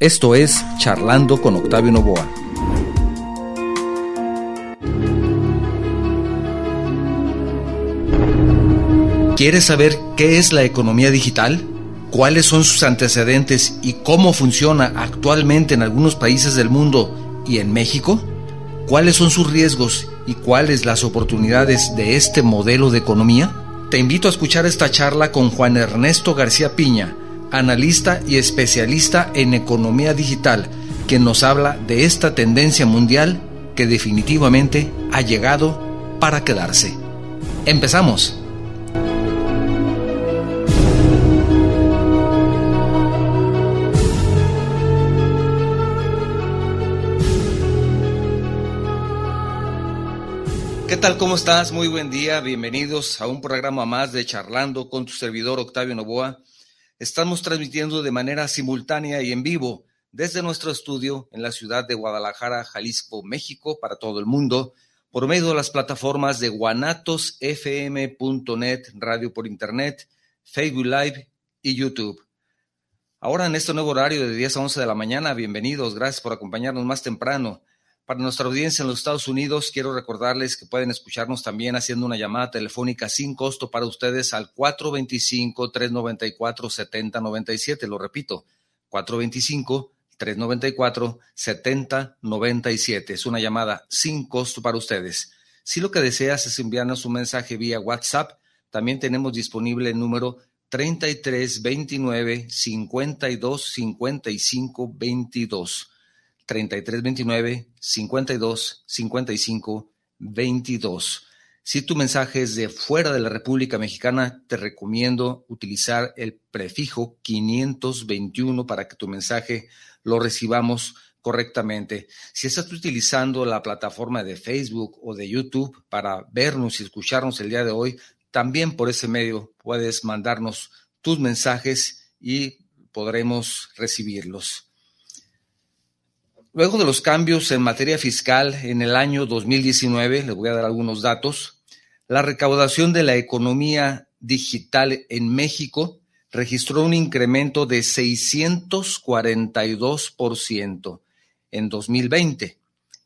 Esto es Charlando con Octavio Novoa. ¿Quieres saber qué es la economía digital? ¿Cuáles son sus antecedentes y cómo funciona actualmente en algunos países del mundo y en México? ¿Cuáles son sus riesgos y cuáles las oportunidades de este modelo de economía? Te invito a escuchar esta charla con Juan Ernesto García Piña, analista y especialista en economía digital, quien nos habla de esta tendencia mundial que definitivamente ha llegado para quedarse. Empezamos. ¿Qué tal? ¿Cómo estás? Muy buen día. Bienvenidos a un programa más de Charlando con tu servidor Octavio Novoa. Estamos transmitiendo de manera simultánea y en vivo desde nuestro estudio en la ciudad de Guadalajara, Jalisco, México, para todo el mundo, por medio de las plataformas de guanatosfm.net, radio por internet, Facebook Live y YouTube. Ahora en este nuevo horario de 10 a 11 de la mañana, bienvenidos, gracias por acompañarnos más temprano. Para nuestra audiencia en los Estados Unidos, quiero recordarles que pueden escucharnos también haciendo una llamada telefónica sin costo para ustedes al 425-394-7097. Lo repito, 425-394-7097. Es una llamada sin costo para ustedes. Si lo que deseas es enviarnos un mensaje vía WhatsApp, también tenemos disponible el número 3329 52 55 22. 3329 52 55 22. Si tu mensaje es de fuera de la República Mexicana, te recomiendo utilizar el prefijo 521 para que tu mensaje lo recibamos correctamente. Si estás utilizando la plataforma de Facebook o de YouTube para vernos y escucharnos el día de hoy, también por ese medio puedes mandarnos tus mensajes y podremos recibirlos. Luego de los cambios en materia fiscal en el año 2019, les voy a dar algunos datos, la recaudación de la economía digital en México registró un incremento de 642% en 2020,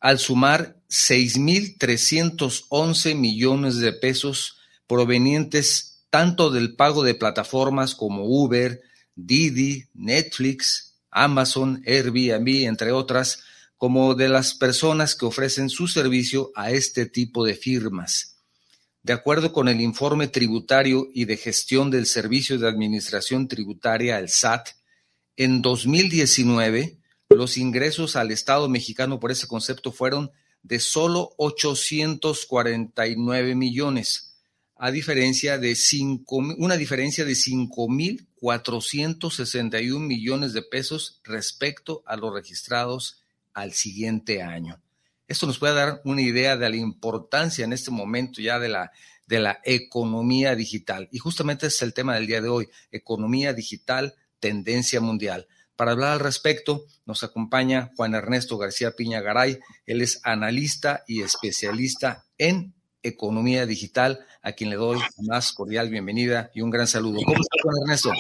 al sumar 6.311 millones de pesos provenientes tanto del pago de plataformas como Uber, Didi, Netflix, Amazon, Airbnb, entre otras, como de las personas que ofrecen su servicio a este tipo de firmas. De acuerdo con el informe tributario y de gestión del Servicio de Administración Tributaria, el SAT, en 2019 los ingresos al Estado mexicano por ese concepto fueron de solo 849 millones, a diferencia de cinco, una diferencia de 5.461 millones de pesos respecto a los registrados al siguiente año. Esto nos puede dar una idea de la importancia en este momento ya de la, de la economía digital. Y justamente es el tema del día de hoy, economía digital, tendencia mundial. Para hablar al respecto, nos acompaña Juan Ernesto García Piña Garay. Él es analista y especialista en economía digital, a quien le doy más cordial bienvenida y un gran saludo. ¿Cómo estás, Juan Ernesto?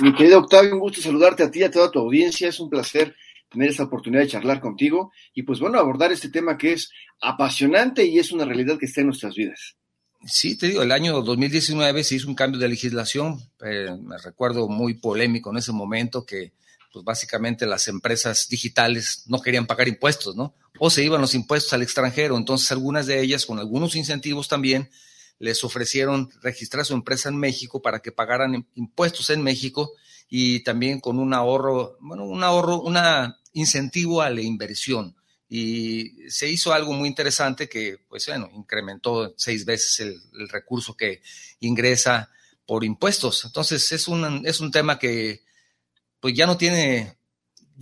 Mi querido Octavio, un gusto saludarte a ti y a toda tu audiencia. Es un placer tener esta oportunidad de charlar contigo y pues bueno, abordar este tema que es apasionante y es una realidad que está en nuestras vidas. Sí, te digo, el año 2019 se hizo un cambio de legislación, eh, me recuerdo muy polémico en ese momento que pues básicamente las empresas digitales no querían pagar impuestos, ¿no? O se iban los impuestos al extranjero, entonces algunas de ellas con algunos incentivos también les ofrecieron registrar su empresa en México para que pagaran impuestos en México y también con un ahorro, bueno, un ahorro, un incentivo a la inversión. Y se hizo algo muy interesante que, pues bueno, incrementó seis veces el, el recurso que ingresa por impuestos. Entonces es un, es un tema que pues ya no tiene,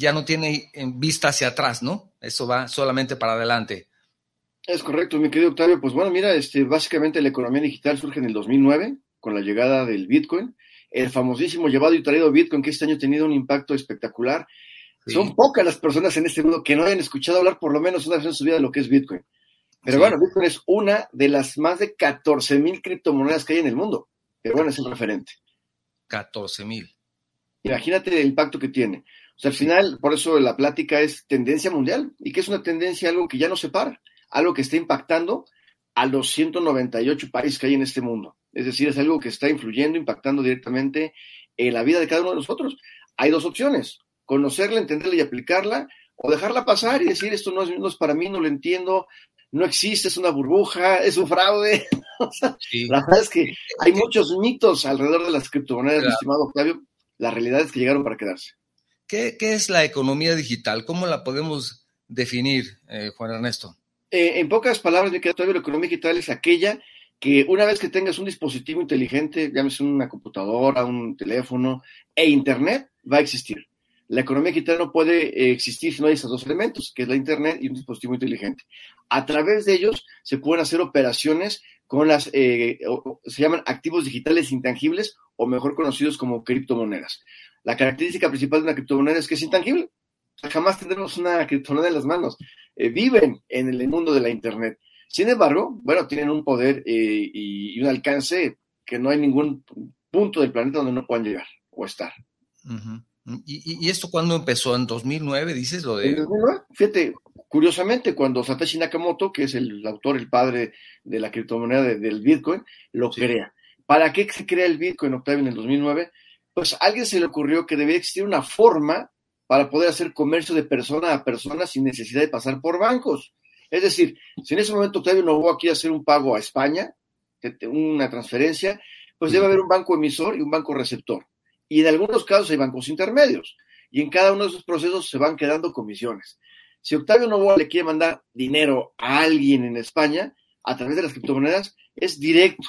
ya no tiene en vista hacia atrás, ¿no? Eso va solamente para adelante. Es correcto, mi querido Octavio. Pues bueno, mira, este, básicamente la economía digital surge en el 2009 con la llegada del Bitcoin, el famosísimo llevado y traído Bitcoin que este año ha tenido un impacto espectacular. Sí. Son pocas las personas en este mundo que no hayan escuchado hablar por lo menos una vez en su vida de lo que es Bitcoin. Pero sí. bueno, Bitcoin es una de las más de 14 mil criptomonedas que hay en el mundo. Pero bueno, es un referente. 14 mil. Imagínate el impacto que tiene. O sea, al final, por eso la plática es tendencia mundial. ¿Y que es una tendencia? Algo que ya no se para, algo que está impactando a los 198 países que hay en este mundo. Es decir, es algo que está influyendo, impactando directamente en la vida de cada uno de nosotros. Hay dos opciones, conocerla, entenderla y aplicarla, o dejarla pasar y decir, esto no es, para mí, no lo entiendo, no existe, es una burbuja, es un fraude. La verdad es que hay muchos mitos alrededor de las criptomonedas, estimado Octavio. La realidad es que llegaron para quedarse. ¿Qué, es la economía digital? ¿Cómo la podemos definir, eh, Juan Ernesto? Eh, en pocas palabras, mi querido la economía digital es aquella que una vez que tengas un dispositivo inteligente, llámese una computadora, un teléfono e internet, va a existir. La economía digital no puede eh, existir si no hay esos dos elementos, que es la internet y un dispositivo inteligente. A través de ellos se pueden hacer operaciones con las, eh, se llaman activos digitales intangibles o mejor conocidos como criptomonedas. La característica principal de una criptomoneda es que es intangible. Jamás tendremos una criptomoneda en las manos. Eh, viven en el mundo de la Internet. Sin embargo, bueno, tienen un poder eh, y, un alcance que no hay ningún punto del planeta donde no puedan llegar o estar. ¿Y, esto cuándo empezó? ¿En 2009 dices lo de...? En 2009, fíjate, curiosamente, cuando Satoshi Nakamoto, que es el autor, el padre de la criptomoneda del Bitcoin, lo crea. ¿Para qué se crea el Bitcoin, Octavio, en el 2009? Pues a alguien se le ocurrió que debía existir una forma para poder hacer comercio de persona a persona sin necesidad de pasar por bancos. Es decir, si en ese momento Octavio no voy aquí a hacer un pago a España, una transferencia, pues debe haber un banco emisor y un banco receptor. Y en algunos casos hay bancos intermedios. Y en cada uno de esos procesos se van quedando comisiones. Si Octavio Novoa le quiere mandar dinero a alguien en España, a través de las criptomonedas, es directo.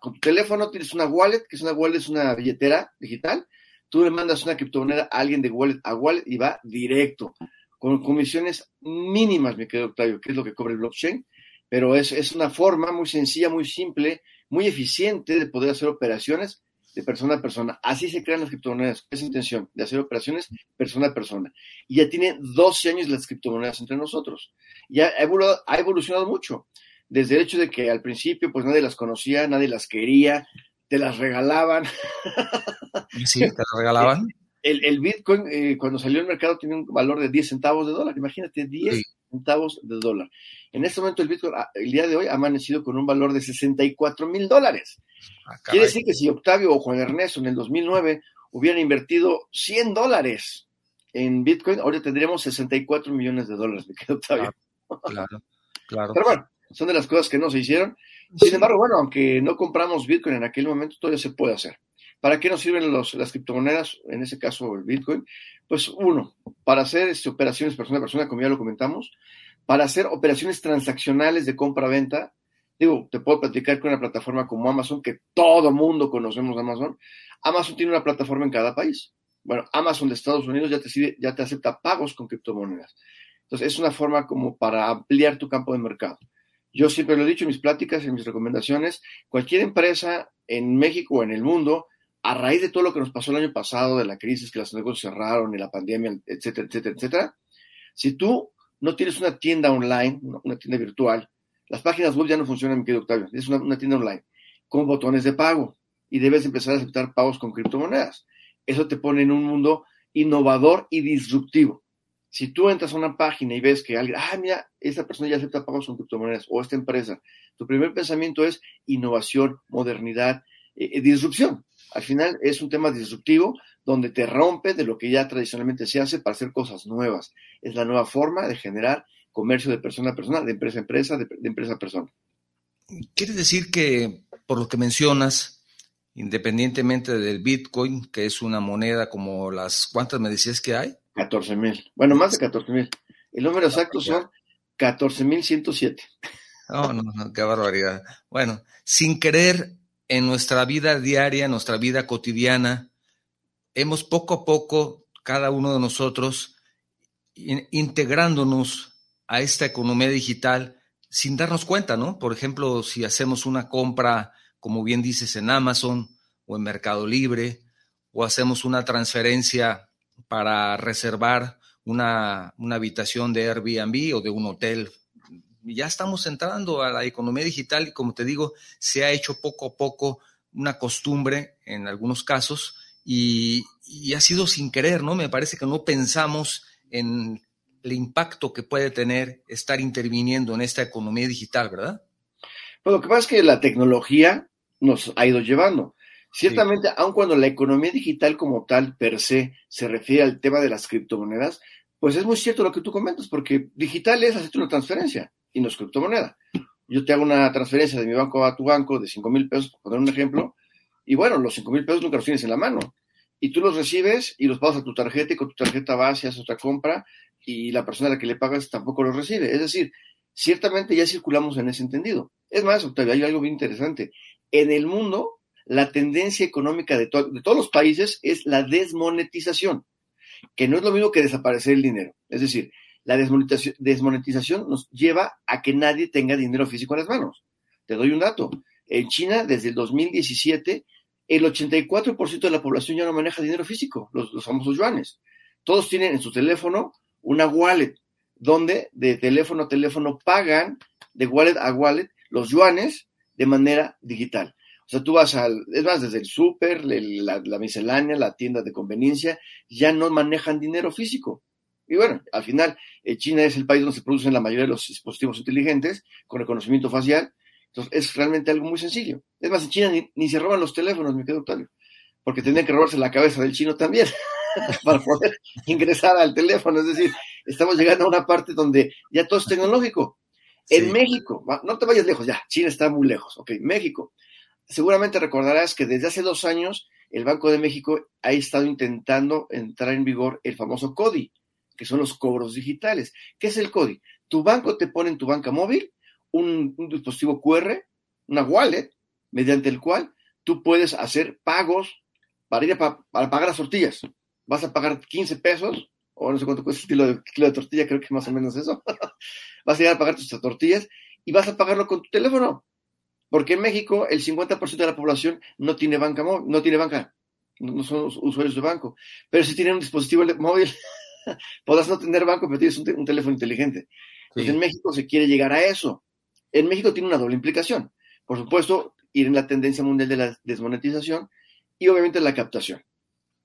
Con tu teléfono tienes una wallet, que es una wallet, es una billetera digital, Tú le mandas una criptomoneda a alguien de wallet a wallet y va directo, con comisiones mínimas, me quedo Octavio, que es lo que cobra el blockchain, pero es, es una forma muy sencilla, muy simple, muy eficiente de poder hacer operaciones de persona a persona. Así se crean las criptomonedas, esa intención, de hacer operaciones persona a persona. Y ya tiene 12 años las criptomonedas entre nosotros. Ya ha evolucionado mucho. Desde el hecho de que al principio pues nadie las conocía, nadie las quería, te las regalaban. Sí, te las regalaban. El, el Bitcoin, eh, cuando salió al mercado, tenía un valor de 10 centavos de dólar. Imagínate, 10 centavos de dólar. En este momento, el Bitcoin, ah, el día de hoy, ha amanecido con un valor de 64 mil dólares. Ah, Quiere decir que si Octavio o Juan Ernesto en el 2009 hubieran invertido 100 dólares en Bitcoin, ahora tendríamos 64 millones de dólares, me quedo Octavio. claro, claro. Pero bueno, son de las cosas que no se hicieron. Sin embargo, bueno, aunque no compramos Bitcoin en aquel momento, todavía se puede hacer. ¿Para qué nos sirven las criptomonedas, en ese caso el Bitcoin? Pues uno, para hacer este, operaciones persona a persona, como ya lo comentamos, para hacer operaciones transaccionales de compra-venta. Digo, te puedo platicar con una plataforma como Amazon, que todo mundo conocemos Amazon. Amazon tiene una plataforma en cada país. Bueno, Amazon de Estados Unidos ya te, ya te acepta pagos con criptomonedas. Entonces, es una forma como para ampliar tu campo de mercado. Yo siempre lo he dicho en mis pláticas, en mis recomendaciones, cualquier empresa en México o en el mundo, a raíz de todo lo que nos pasó el año pasado, de la crisis, que los negocios cerraron y la pandemia, etcétera, etcétera, etcétera, si tú no tienes una tienda online, una tienda virtual, las páginas web ya no funcionan, mi querido Octavio, es una, una tienda online con botones de pago y debes empezar a aceptar pagos con criptomonedas. Eso te pone en un mundo innovador y disruptivo. Si tú entras a una página y ves que alguien, ah, mira, esta persona ya acepta pagos con criptomonedas o esta empresa, tu primer pensamiento es innovación, modernidad, eh, eh, disrupción. Al final es un tema disruptivo donde te rompe de lo que ya tradicionalmente se hace para hacer cosas nuevas. Es la nueva forma de generar comercio de persona a persona, de empresa a empresa, de, empresa a persona. Quiere decir que, por lo que mencionas, independientemente del Bitcoin, que es una moneda como las, ¿cuántas me que hay? 14 mil. Bueno, más de 14 mil. El número exacto son 14 mil 107. No, no, no, qué barbaridad. Bueno, sin querer en nuestra vida diaria, en nuestra vida cotidiana, hemos poco a poco, cada uno de nosotros, integrándonos a esta economía digital sin darnos cuenta, ¿no? Por ejemplo, si hacemos una compra, como bien dices, en Amazon o en Mercado Libre, o hacemos una transferencia para reservar una, habitación de Airbnb o de un hotel. Ya estamos entrando a la economía digital y como te digo, se ha hecho poco a poco una costumbre en algunos casos y, ha sido sin querer, ¿no? Me parece que no pensamos en el impacto que puede tener estar interviniendo en esta economía digital, ¿verdad? Pues lo que pasa es que la tecnología nos ha ido llevando. Ciertamente, aun cuando la economía digital como tal, per se, se refiere al tema de las criptomonedas, pues es muy cierto lo que tú comentas, porque digital es hacerte una transferencia y no es criptomoneda. Yo te hago una transferencia de mi banco a tu banco de 5 mil pesos, por poner un ejemplo, y bueno, los 5 mil pesos nunca los tienes en la mano. Y tú los recibes y los pagas a tu tarjeta y con tu tarjeta vas y haces otra compra y la persona a la que le pagas tampoco los recibe. Es decir, ciertamente ya circulamos en ese entendido. Es más, Octavio, hay algo bien interesante. En el mundo, la tendencia económica de, todos los países es la desmonetización, que no es lo mismo que desaparecer el dinero. Es decir, la desmonetización nos lleva a que nadie tenga dinero físico en las manos. Te doy un dato. En China, desde el 2017, el 84% de la población ya no maneja dinero físico, los, famosos yuanes. Todos tienen en su teléfono una wallet, donde de teléfono a teléfono pagan de wallet a wallet los yuanes de manera digital. O sea, tú vas al, es más, desde el súper, la, la, miscelánea, la tienda de conveniencia, ya no manejan dinero físico. Y bueno, al final, eh, China es el país donde se producen la mayoría de los dispositivos inteligentes con reconocimiento facial, entonces, es realmente algo muy sencillo. Es más, en China ni, se roban los teléfonos, mi querido Octavio, porque tendrían que robarse la cabeza del chino también para poder ingresar al teléfono. Es decir, estamos llegando a una parte donde ya todo es tecnológico. En México, no te vayas lejos, ya, China está muy lejos, ok, México. Seguramente recordarás que desde hace dos años el Banco de México ha estado intentando entrar en vigor el famoso CODI, que son los cobros digitales. ¿Qué es el CODI? Tu banco te pone en tu banca móvil un, dispositivo QR, una wallet, mediante el cual tú puedes hacer pagos para ir para pagar las tortillas. Vas a pagar 15 pesos, o no sé cuánto cuesta el kilo de, tortilla, creo que más o menos eso. vas a ir a pagar tus tortillas y vas a pagarlo con tu teléfono. Porque en México el 50% de la población no tiene banca no tiene banca, no son usuarios de banco. Pero si tienen un dispositivo móvil, podrás no tener banco, pero tienes un, teléfono inteligente. en México se quiere llegar a eso. En México tiene una doble implicación. Por supuesto, ir en la tendencia mundial de la desmonetización y obviamente la captación.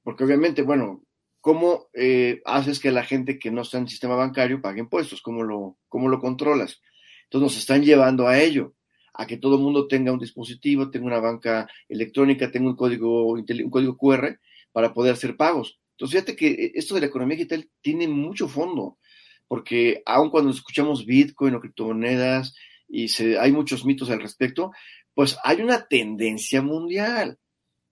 Porque obviamente, bueno, ¿cómo eh, haces que la gente que no está en el sistema bancario pague impuestos? ¿Cómo lo, cómo lo controlas? Entonces nos están llevando a ello, a que todo el mundo tenga un dispositivo, tenga una banca electrónica, tenga un código, un código QR para poder hacer pagos. Entonces, fíjate que esto de la economía digital tiene mucho fondo, porque aun cuando escuchamos Bitcoin o criptomonedas, y hay muchos mitos al respecto, pues hay una tendencia mundial.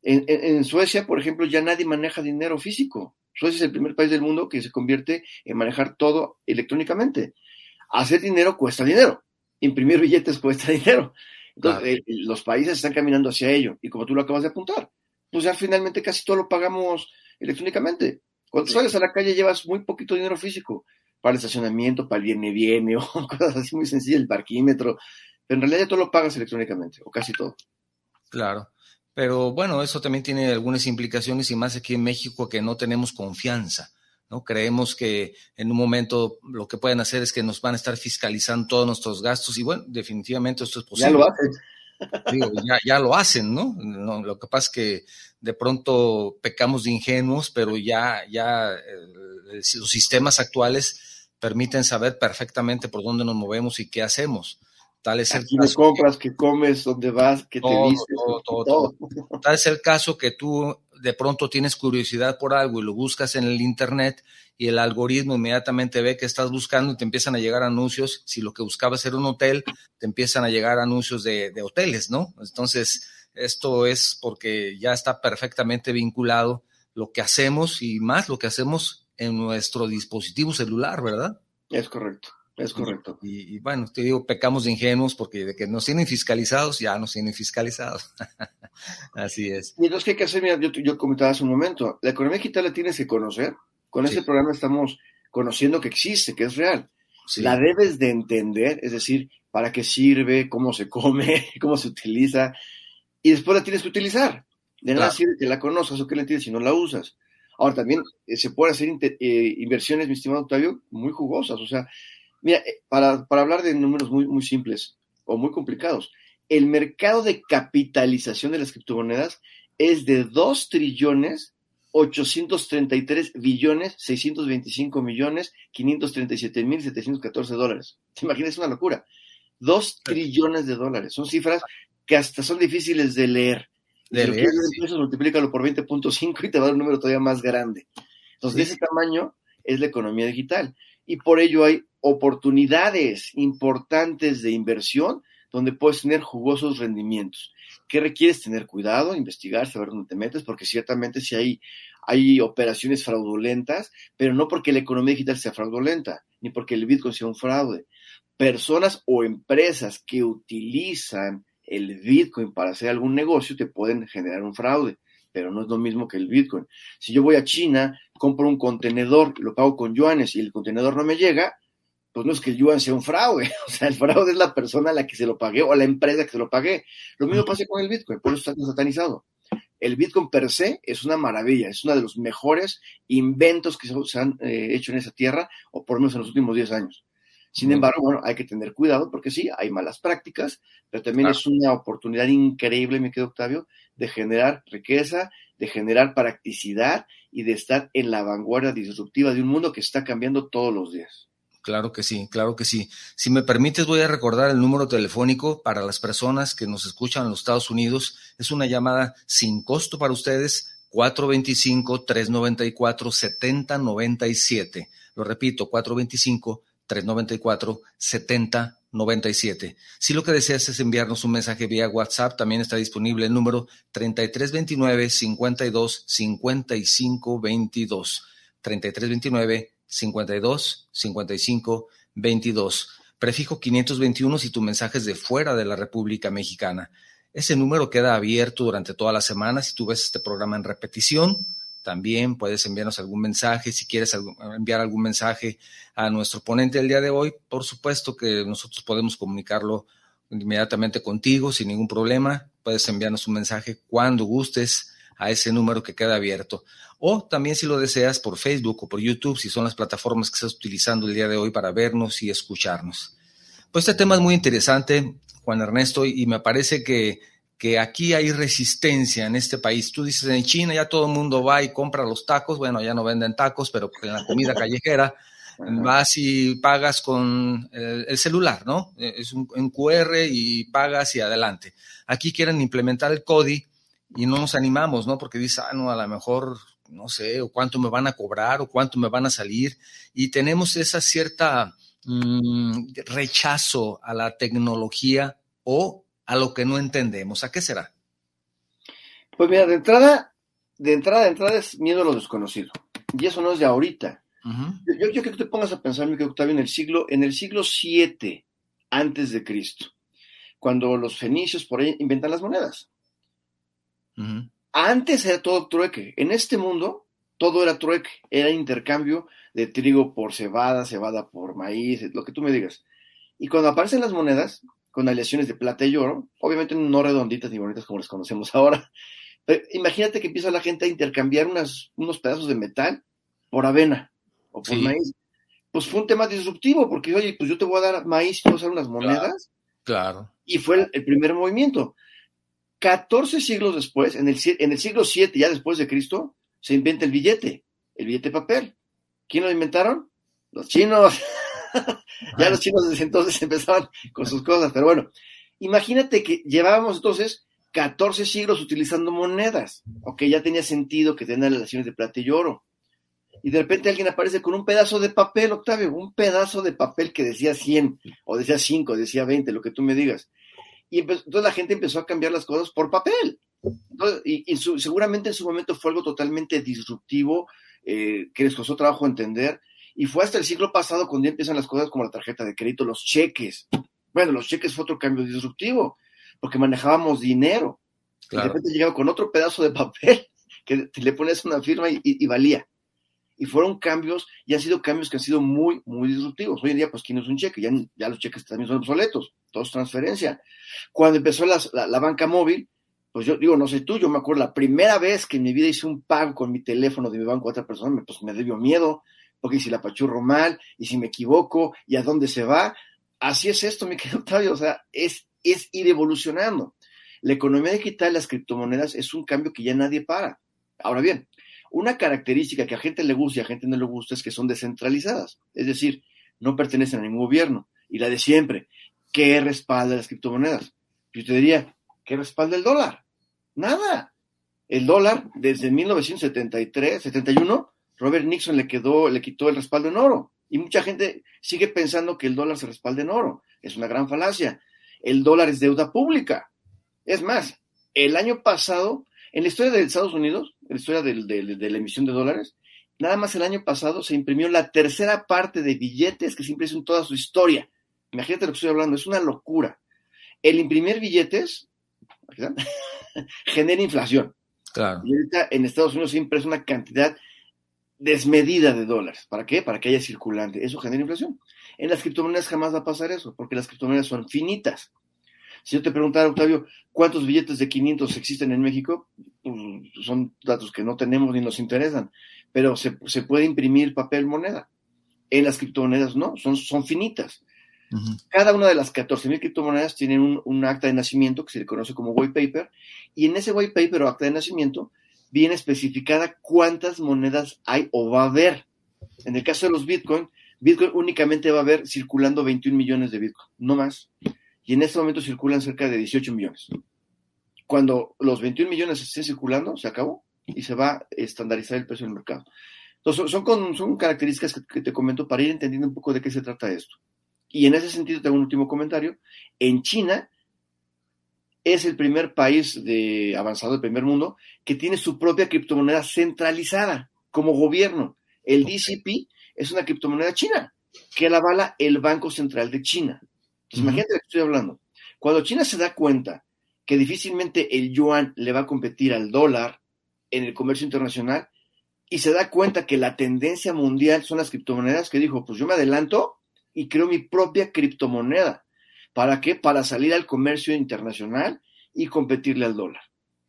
En, Suecia, por ejemplo, ya nadie maneja dinero físico. Suecia es el primer país del mundo que se convierte en manejar todo electrónicamente. Hacer dinero cuesta dinero. Imprimir billetes cuesta dinero. Entonces, eh, los países están caminando hacia ello. Y como tú lo acabas de apuntar, pues ya finalmente casi todo lo pagamos electrónicamente. Cuando sales a la calle llevas muy poquito dinero físico para el estacionamiento, para el viene viene o cosas así muy sencillas, el parquímetro, pero en realidad todo lo pagas electrónicamente, o casi todo. Claro, pero bueno, eso también tiene algunas implicaciones y más aquí en México que no tenemos confianza. ¿No? Creemos que en un momento lo que pueden hacer es que nos van a estar fiscalizando todos nuestros gastos y bueno, definitivamente esto es posible. Ya lo hacen. Digo, ya, lo hacen, ¿no? ¿no? Lo que pasa es que de pronto pecamos de ingenuos, pero ya, ya eh, los sistemas actuales permiten saber perfectamente por dónde nos movemos y qué hacemos. Tal es el caso compras, que, comes, dónde vas, qué te dices. Todo, Tal es el caso que tú de pronto tienes curiosidad por algo y lo buscas en el Internet y el algoritmo inmediatamente ve que estás buscando y te empiezan a llegar anuncios. Si lo que buscabas era un hotel, te empiezan a llegar anuncios de, de hoteles, ¿no? Entonces, esto es porque ya está perfectamente vinculado lo que hacemos y más lo que hacemos en nuestro dispositivo celular, ¿verdad? Es correcto, es correcto. Y, bueno, te digo, pecamos de ingenuos porque de que nos tienen fiscalizados, ya nos tienen fiscalizados. Así es. Y entonces, ¿qué hay que hacer? Mira, yo, comentaba hace un momento, la economía digital la tienes que conocer. Con este programa estamos conociendo que existe, que es real. La debes de entender, es decir, para qué sirve, cómo se come, cómo se utiliza, y después la tienes que utilizar. De nada sirve que la conozcas o que la entiendas si no la usas. Ahora también eh, se pueden hacer eh, inversiones, mi estimado Octavio, muy jugosas. O sea, mira, eh, para, hablar de números muy, muy simples o muy complicados, el mercado de capitalización de las criptomonedas es de 2 trillones 833 billones 625 millones 537 mil 714 dólares. ¿Te imaginas? Es una locura. Dos trillones de dólares. Son cifras que hasta son difíciles de leer. De si leer, lo multiplícalo por 20.5 y te va a dar un número todavía más grande. Entonces, de ese tamaño es la economía digital. Y por ello hay oportunidades importantes de inversión donde puedes tener jugosos rendimientos. ¿Qué requieres? Tener cuidado, investigar, saber dónde te metes, porque ciertamente si hay, hay operaciones fraudulentas, pero no porque la economía digital sea fraudulenta, ni porque el Bitcoin sea un fraude. Personas o empresas que utilizan el Bitcoin para hacer algún negocio te pueden generar un fraude, pero no es lo mismo que el Bitcoin. Si yo voy a China, compro un contenedor, lo pago con yuanes y el contenedor no me llega, pues no es que el yuan sea un fraude, o sea, el fraude es la persona a la que se lo pagué o la empresa que se lo pagué. Lo mismo pasa con el Bitcoin, por eso está satanizado. El Bitcoin per se es una maravilla, es uno de los mejores inventos que se han eh, hecho en esa tierra, o por lo menos en los últimos 10 años. Sin embargo, bueno, hay que tener cuidado porque sí, hay malas prácticas, pero también es una oportunidad increíble, me quedo Octavio, de generar riqueza, de generar practicidad y de estar en la vanguardia disruptiva de un mundo que está cambiando todos los días. Claro que sí, claro que sí. Si me permites, voy a recordar el número telefónico para las personas que nos escuchan en los Estados Unidos. Es una llamada sin costo para ustedes, 425-394-7097. Lo repito, 425-394-7097. Si lo que deseas es enviarnos un mensaje vía WhatsApp, también está disponible el número 3329 52 55 22. 3329 52 55 22. Prefijo 521 si tu mensaje es de fuera de la República Mexicana. Ese número queda abierto durante toda la semana. Si tú ves este programa en repetición, también puedes enviarnos algún mensaje. Si quieres enviar algún mensaje a nuestro ponente del día de hoy, por supuesto que nosotros podemos comunicarlo inmediatamente contigo sin ningún problema. Puedes enviarnos un mensaje cuando gustes a ese número que queda abierto. O también si lo deseas por Facebook o por YouTube, si son las plataformas que estás utilizando el día de hoy para vernos y escucharnos. Pues este tema es muy interesante, Juan Ernesto, y me parece que, que aquí hay resistencia en este país. Tú dices, en China ya todo el mundo va y compra los tacos, bueno, ya no venden tacos, pero en la comida callejera vas y pagas con el, celular, ¿no? Es un, un, QR y pagas y adelante. Aquí quieren implementar el CODI y no nos animamos, ¿no? Porque dice, ah, no, a lo mejor, no sé, o cuánto me van a cobrar, o cuánto me van a salir. Y tenemos esa cierta mm, rechazo a la tecnología o a lo que no entendemos. ¿A qué será? Pues mira, de entrada, de entrada, de entrada es miedo a lo desconocido. Y eso no es de ahorita. yo, yo, quiero que te pongas a pensar, mi querido Octavio, en el siglo, en el siglo 7 antes de Cristo, cuando los fenicios por ahí inventan las monedas. Antes era todo trueque. En este mundo, todo era trueque. Era intercambio de trigo por cebada, cebada por maíz, lo que tú me digas. Y cuando aparecen las monedas, con aleaciones de plata y oro, obviamente no redonditas ni bonitas como las conocemos ahora, imagínate que empieza la gente a intercambiar unas, unos pedazos de metal por avena o por maíz. Pues fue un tema disruptivo, porque oye, pues yo te voy a dar maíz y te voy a usar unas monedas. Claro. Y fue el primer movimiento. 14 siglos después, en el, en el siglo 7 ya después de Cristo, se inventa el billete, el billete papel. ¿Quién lo inventaron? Los chinos. ya los chinos desde entonces empezaban con sus cosas, pero bueno, imagínate que llevábamos entonces 14 siglos utilizando monedas, ok, ya tenía sentido que tenían relaciones de plata y oro. Y de repente alguien aparece con un pedazo de papel, Octavio, un pedazo de papel que decía 100, o decía 5, decía 20, lo que tú me digas. Y entonces la gente empezó a cambiar las cosas por papel. y, seguramente en su momento fue algo totalmente disruptivo, eh, que les costó trabajo entender. Y fue hasta el siglo pasado cuando ya empiezan las cosas como la tarjeta de crédito, los cheques. Bueno, los cheques fue otro cambio disruptivo, porque manejábamos dinero. Y de repente llegaba con otro pedazo de papel que le pones una firma y, valía. Y fueron cambios, y han sido cambios que han sido muy, muy disruptivos. Hoy en día, pues, ¿quién es un cheque? Ya, ya los cheques también son obsoletos todo es transferencia. Cuando empezó la, banca móvil, pues yo digo, no sé tú, yo me acuerdo la primera vez que en mi vida hice un pago con mi teléfono de mi banco a otra persona, pues me dio miedo, porque si la pachurro mal, y si me equivoco, y a dónde se va. Así es esto, mi querido Octavio, o sea, es, es ir evolucionando. La economía digital, las criptomonedas, es un cambio que ya nadie para. Ahora bien, Una característica que a gente le gusta y a gente no le gusta es que son descentralizadas, es decir, no pertenecen a ningún gobierno. Y la de siempre, ¿qué respalda las criptomonedas? Yo te diría, ¿qué respalda el dólar? Nada. El dólar, desde 1973, 71, Robert Nixon le quedó, le quitó el respaldo en oro. Y mucha gente sigue pensando que el dólar se respalda en oro. Es una gran falacia. El dólar es deuda pública. Es más, el año pasado, en la historia de Estados Unidos, en la historia de, la emisión de dólares, nada más el año pasado se imprimió la tercera parte de billetes que se imprimió en toda su historia. Imagínate lo que estoy hablando, es una locura. El imprimir billetes genera inflación. Claro. Y ahorita en Estados Unidos siempre es una cantidad desmedida de dólares. ¿Para qué? Para que haya circulante. Eso genera inflación. En las criptomonedas jamás va a pasar eso, porque las criptomonedas son finitas. Si yo te preguntara, Octavio, ¿cuántos billetes de 500 existen en México? Pues, son datos que no tenemos ni nos interesan, pero se, puede imprimir papel moneda. En las criptomonedas no, son, son finitas. Cada una de las 14.000 criptomonedas tiene un, un, acta de nacimiento que se le conoce como white paper, y en ese white paper o acta de nacimiento viene especificada cuántas monedas hay o va a haber. En el caso de los Bitcoin, Bitcoin únicamente va a haber circulando 21 millones de Bitcoin, no más. Y en este momento circulan cerca de 18 millones. Cuando los 21 millones estén circulando, se acabó y se va a estandarizar el precio del mercado. Entonces, son, con, características que, que te comento para ir entendiendo un poco de qué se trata esto. Y en ese sentido, tengo un último comentario. En China, es el primer país de avanzado del primer mundo que tiene su propia criptomoneda centralizada como gobierno. El DCP es una criptomoneda china que la avala el Banco Central de China. Entonces, imagínate lo que estoy hablando. Cuando China se da cuenta que difícilmente el yuan le va a competir al dólar en el comercio internacional y se da cuenta que la tendencia mundial son las criptomonedas, que dijo, pues yo me adelanto y creo mi propia criptomoneda. ¿Para qué? Para salir al comercio internacional y competirle al dólar.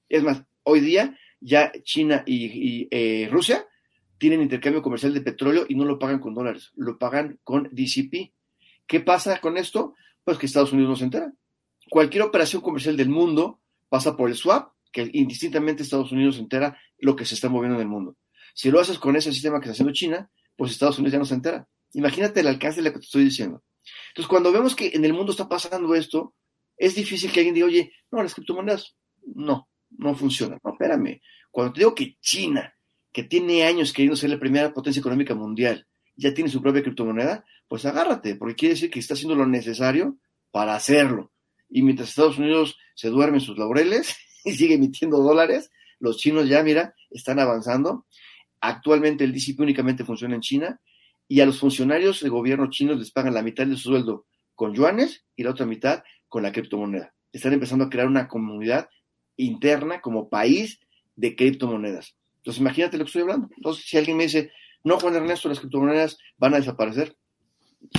Es más, hoy día ya China y, eh, Rusia tienen intercambio comercial de petróleo y no lo pagan con dólares, lo pagan con DCP. ¿Qué pasa con esto? Pues que Estados Unidos no se entera. Cualquier operación comercial del mundo pasa por el swap, que indistintamente Estados Unidos se entera lo que se está moviendo en el mundo. Si lo haces con ese sistema que está haciendo China, pues Estados Unidos ya no se entera. Imagínate el alcance de lo que te estoy diciendo. Entonces, cuando vemos que en el mundo está pasando esto, es difícil que alguien diga, oye, no, las criptomonedas no, no funcionan. No, espérame. Cuando te digo que China, que tiene años queriendo ser la primera potencia económica mundial, ya tiene su propia criptomoneda, pues agárrate, porque quiere decir que está haciendo lo necesario para hacerlo. Y mientras Estados Unidos se duerme en sus laureles y sigue emitiendo dólares, los chinos ya, mira, están avanzando. Actualmente el DCP únicamente funciona en China y a los funcionarios del gobierno chino les pagan la mitad de su sueldo con yuanes y la otra mitad con la criptomoneda. Están empezando a crear una comunidad interna como país de criptomonedas. Entonces, imagínate lo que estoy hablando. Entonces, si alguien me dice, no, Juan Ernesto, las criptomonedas van a desaparecer,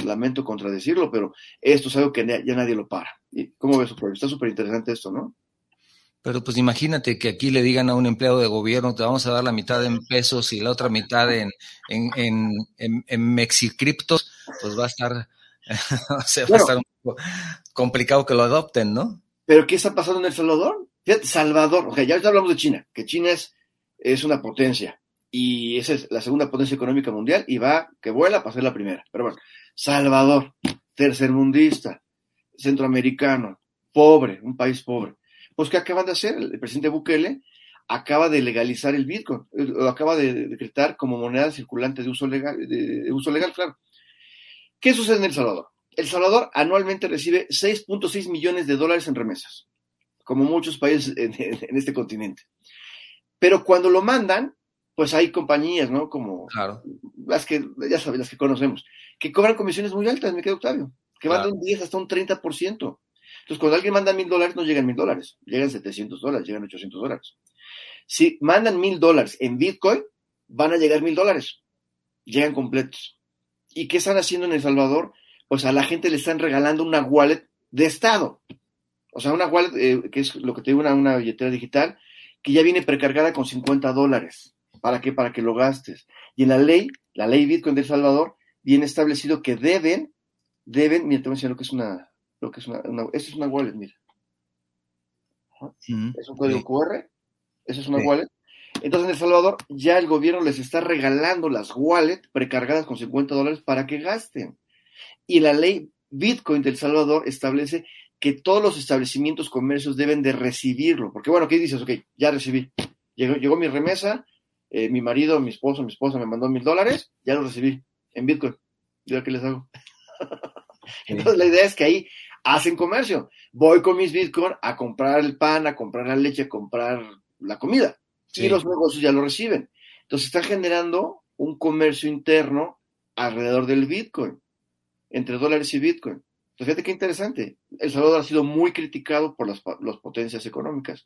lamento contradecirlo, pero esto es algo que ya nadie lo para. ¿Cómo ves, Está súper interesante esto, ¿no? Pero pues imagínate que aquí le digan a un empleado de gobierno, te vamos a dar la mitad en pesos y la otra mitad en, en, en, en, mexicriptos, pues va a estar, va a estar un poco complicado que lo adopten, ¿no? Pero ¿qué está pasando en El Salvador? Fíjate, Salvador, ok, ya hablamos de China, que China es, es una potencia y esa es la segunda potencia económica mundial y va, que vuela para ser la primera. Pero bueno, Salvador, tercermundista, centroamericano, pobre, un país pobre pues, ¿qué acaban de hacer? El presidente Bukele acaba de legalizar el Bitcoin, eh, lo acaba de decretar como moneda circulante de uso legal, de, uso legal, claro. ¿Qué sucede en El Salvador? El Salvador anualmente recibe 6.6 millones de dólares en remesas, como muchos países en, este continente. Pero cuando lo mandan, pues hay compañías, ¿no? Como las que, ya sabes, las que conocemos, que cobran comisiones muy altas, me quedo Octavio, que van de un 10 hasta un 30%. Entonces, cuando alguien manda mil dólares, no llegan mil dólares, llegan 700 dólares, llegan 800 dólares. Si mandan mil dólares en Bitcoin, van a llegar mil dólares, llegan completos. ¿Y qué están haciendo en El Salvador? Pues a la gente le están regalando una wallet de Estado. O sea, una wallet, eh, que es lo que te digo, una, una billetera digital, que ya viene precargada con 50 dólares. ¿Para qué? Para que lo gastes. Y en la ley, la ley Bitcoin de El Salvador, viene establecido que deben, deben, mira, te voy a enseñar lo que es una, lo que es una, es una wallet, mira. Es un código QR, eso es una wallet. Entonces en El Salvador ya el gobierno les está regalando las wallets precargadas con 50 dólares para que gasten. Y la ley Bitcoin del Salvador establece que todos los establecimientos comercios deben de recibirlo. Porque bueno, ¿qué dices? Ok, ya recibí. Llegó, llegó mi remesa, eh, mi marido, mi esposo, mi esposa me mandó mil dólares, ya lo recibí en Bitcoin. ¿Yo qué les hago? Entonces la idea es que ahí hacen comercio. Voy con mis Bitcoin a comprar el pan, a comprar la leche, a comprar la comida. Y los negocios ya lo reciben. Entonces están generando un comercio interno alrededor del Bitcoin, entre dólares y Bitcoin. Entonces fíjate qué interesante. El Salvador ha sido muy criticado por las, las potencias económicas.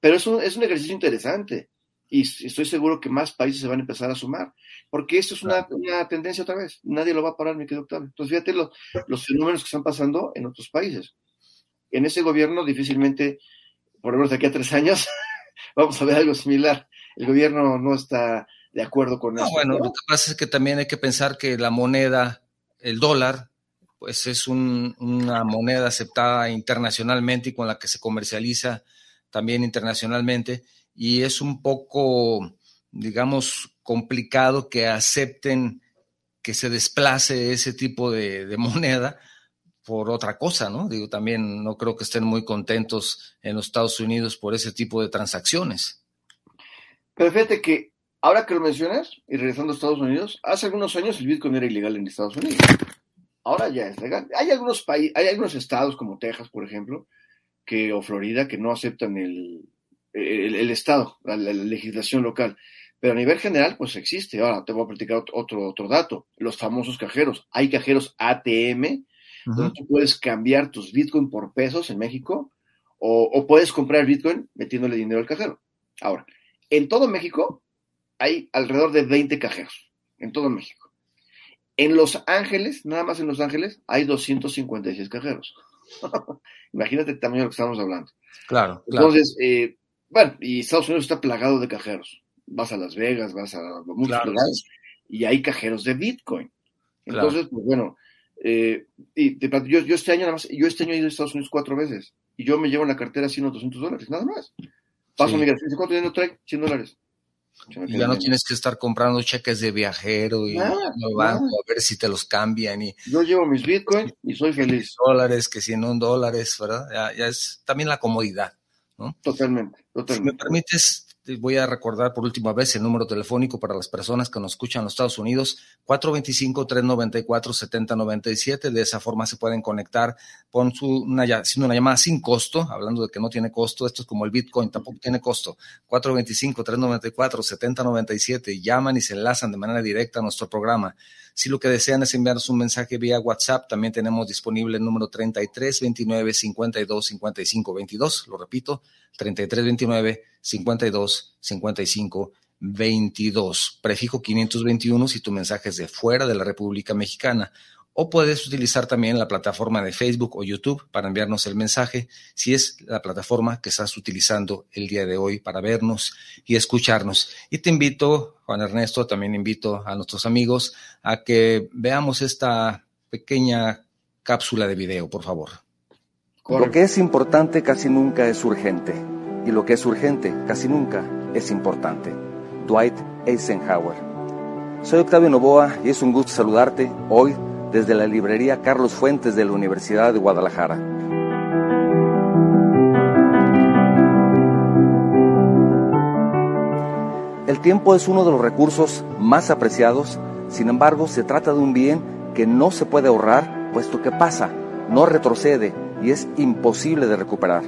Pero es un, es un ejercicio interesante y estoy seguro que más países se van a empezar a sumar, porque esto es una, una tendencia otra vez, nadie lo va a parar, mi querido doctor. Entonces, fíjate los, los, fenómenos que están pasando en otros países. En ese gobierno difícilmente, por lo menos de aquí a tres años, vamos a ver algo similar. El gobierno no está de acuerdo con eso. Bueno, lo que pasa es que también hay que pensar que la moneda, el dólar, pues es un, una moneda aceptada internacionalmente y con la que se comercializa también internacionalmente y es un poco, digamos, complicado que acepten que se desplace ese tipo de, moneda por otra cosa, ¿no? Digo, también no creo que estén muy contentos en los Estados Unidos por ese tipo de transacciones. Pero fíjate que ahora que lo mencionas, y regresando a Estados Unidos, hace algunos años el Bitcoin era ilegal en Estados Unidos. Ahora ya es legal. Hay algunos países, hay algunos estados como Texas, por ejemplo, que, o Florida, que no aceptan el, el, Estado, la, legislación local. Pero a nivel general, pues existe. Ahora te voy a platicar otro, otro dato. Los famosos cajeros. Hay cajeros ATM, donde tú puedes cambiar tus Bitcoin por pesos en México, o, o, puedes comprar Bitcoin metiéndole dinero al cajero. Ahora, en todo México hay alrededor de 20 cajeros. En todo México. En Los Ángeles, nada más en Los Ángeles, hay 256 cajeros. Imagínate el tamaño de lo que estamos hablando. Claro. claro. Entonces, eh, bueno, y Estados Unidos está plagado de cajeros. Vas a Las Vegas, vas a muchos claro. lugares y hay cajeros de Bitcoin. Entonces, claro. pues bueno, eh, y yo, yo, este año nada más, yo este año he ido a Estados Unidos cuatro veces y yo me llevo en la cartera 100 o 200 dólares, nada más. Paso sí. migración, ¿cuánto dinero trae? 100 dólares. Y ya no tienes que estar comprando cheques de viajero y nada, no banco nada. a ver si te los cambian. Y, Yo llevo mis Bitcoin y soy feliz. Dólares, que 100 un dólares, ¿verdad? Ya, ya es también la comodidad. ¿No? Totalmente, totalmente. Si me permites, voy a recordar por última vez el número telefónico para las personas que nos escuchan en los Estados Unidos, 425-394-7097. De esa forma se pueden conectar con una, haciendo una llamada sin costo, hablando de que no tiene costo. Esto es como el Bitcoin, tampoco tiene costo. 425-394-7097. Llaman y se enlazan de manera directa a nuestro programa. Si lo que desean es enviarnos un mensaje vía WhatsApp, también tenemos disponible el número 33 29 52 55 22. Lo repito, 33 29 52 55 22. Prefijo 521 si tu mensaje es de fuera de la República Mexicana. O puedes utilizar también la plataforma de Facebook o YouTube para enviarnos el mensaje, si es la plataforma que estás utilizando el día de hoy para vernos y escucharnos. Y te invito, Juan Ernesto, también invito a nuestros amigos a que veamos esta pequeña cápsula de video, por favor. Lo que es importante casi nunca es urgente, y lo que es urgente casi nunca es importante. Dwight Eisenhower. Soy Octavio Novoa y es un gusto saludarte hoy desde la librería Carlos Fuentes de la Universidad de Guadalajara. El tiempo es uno de los recursos más apreciados, sin embargo se trata de un bien que no se puede ahorrar, puesto que pasa, no retrocede y es imposible de recuperar.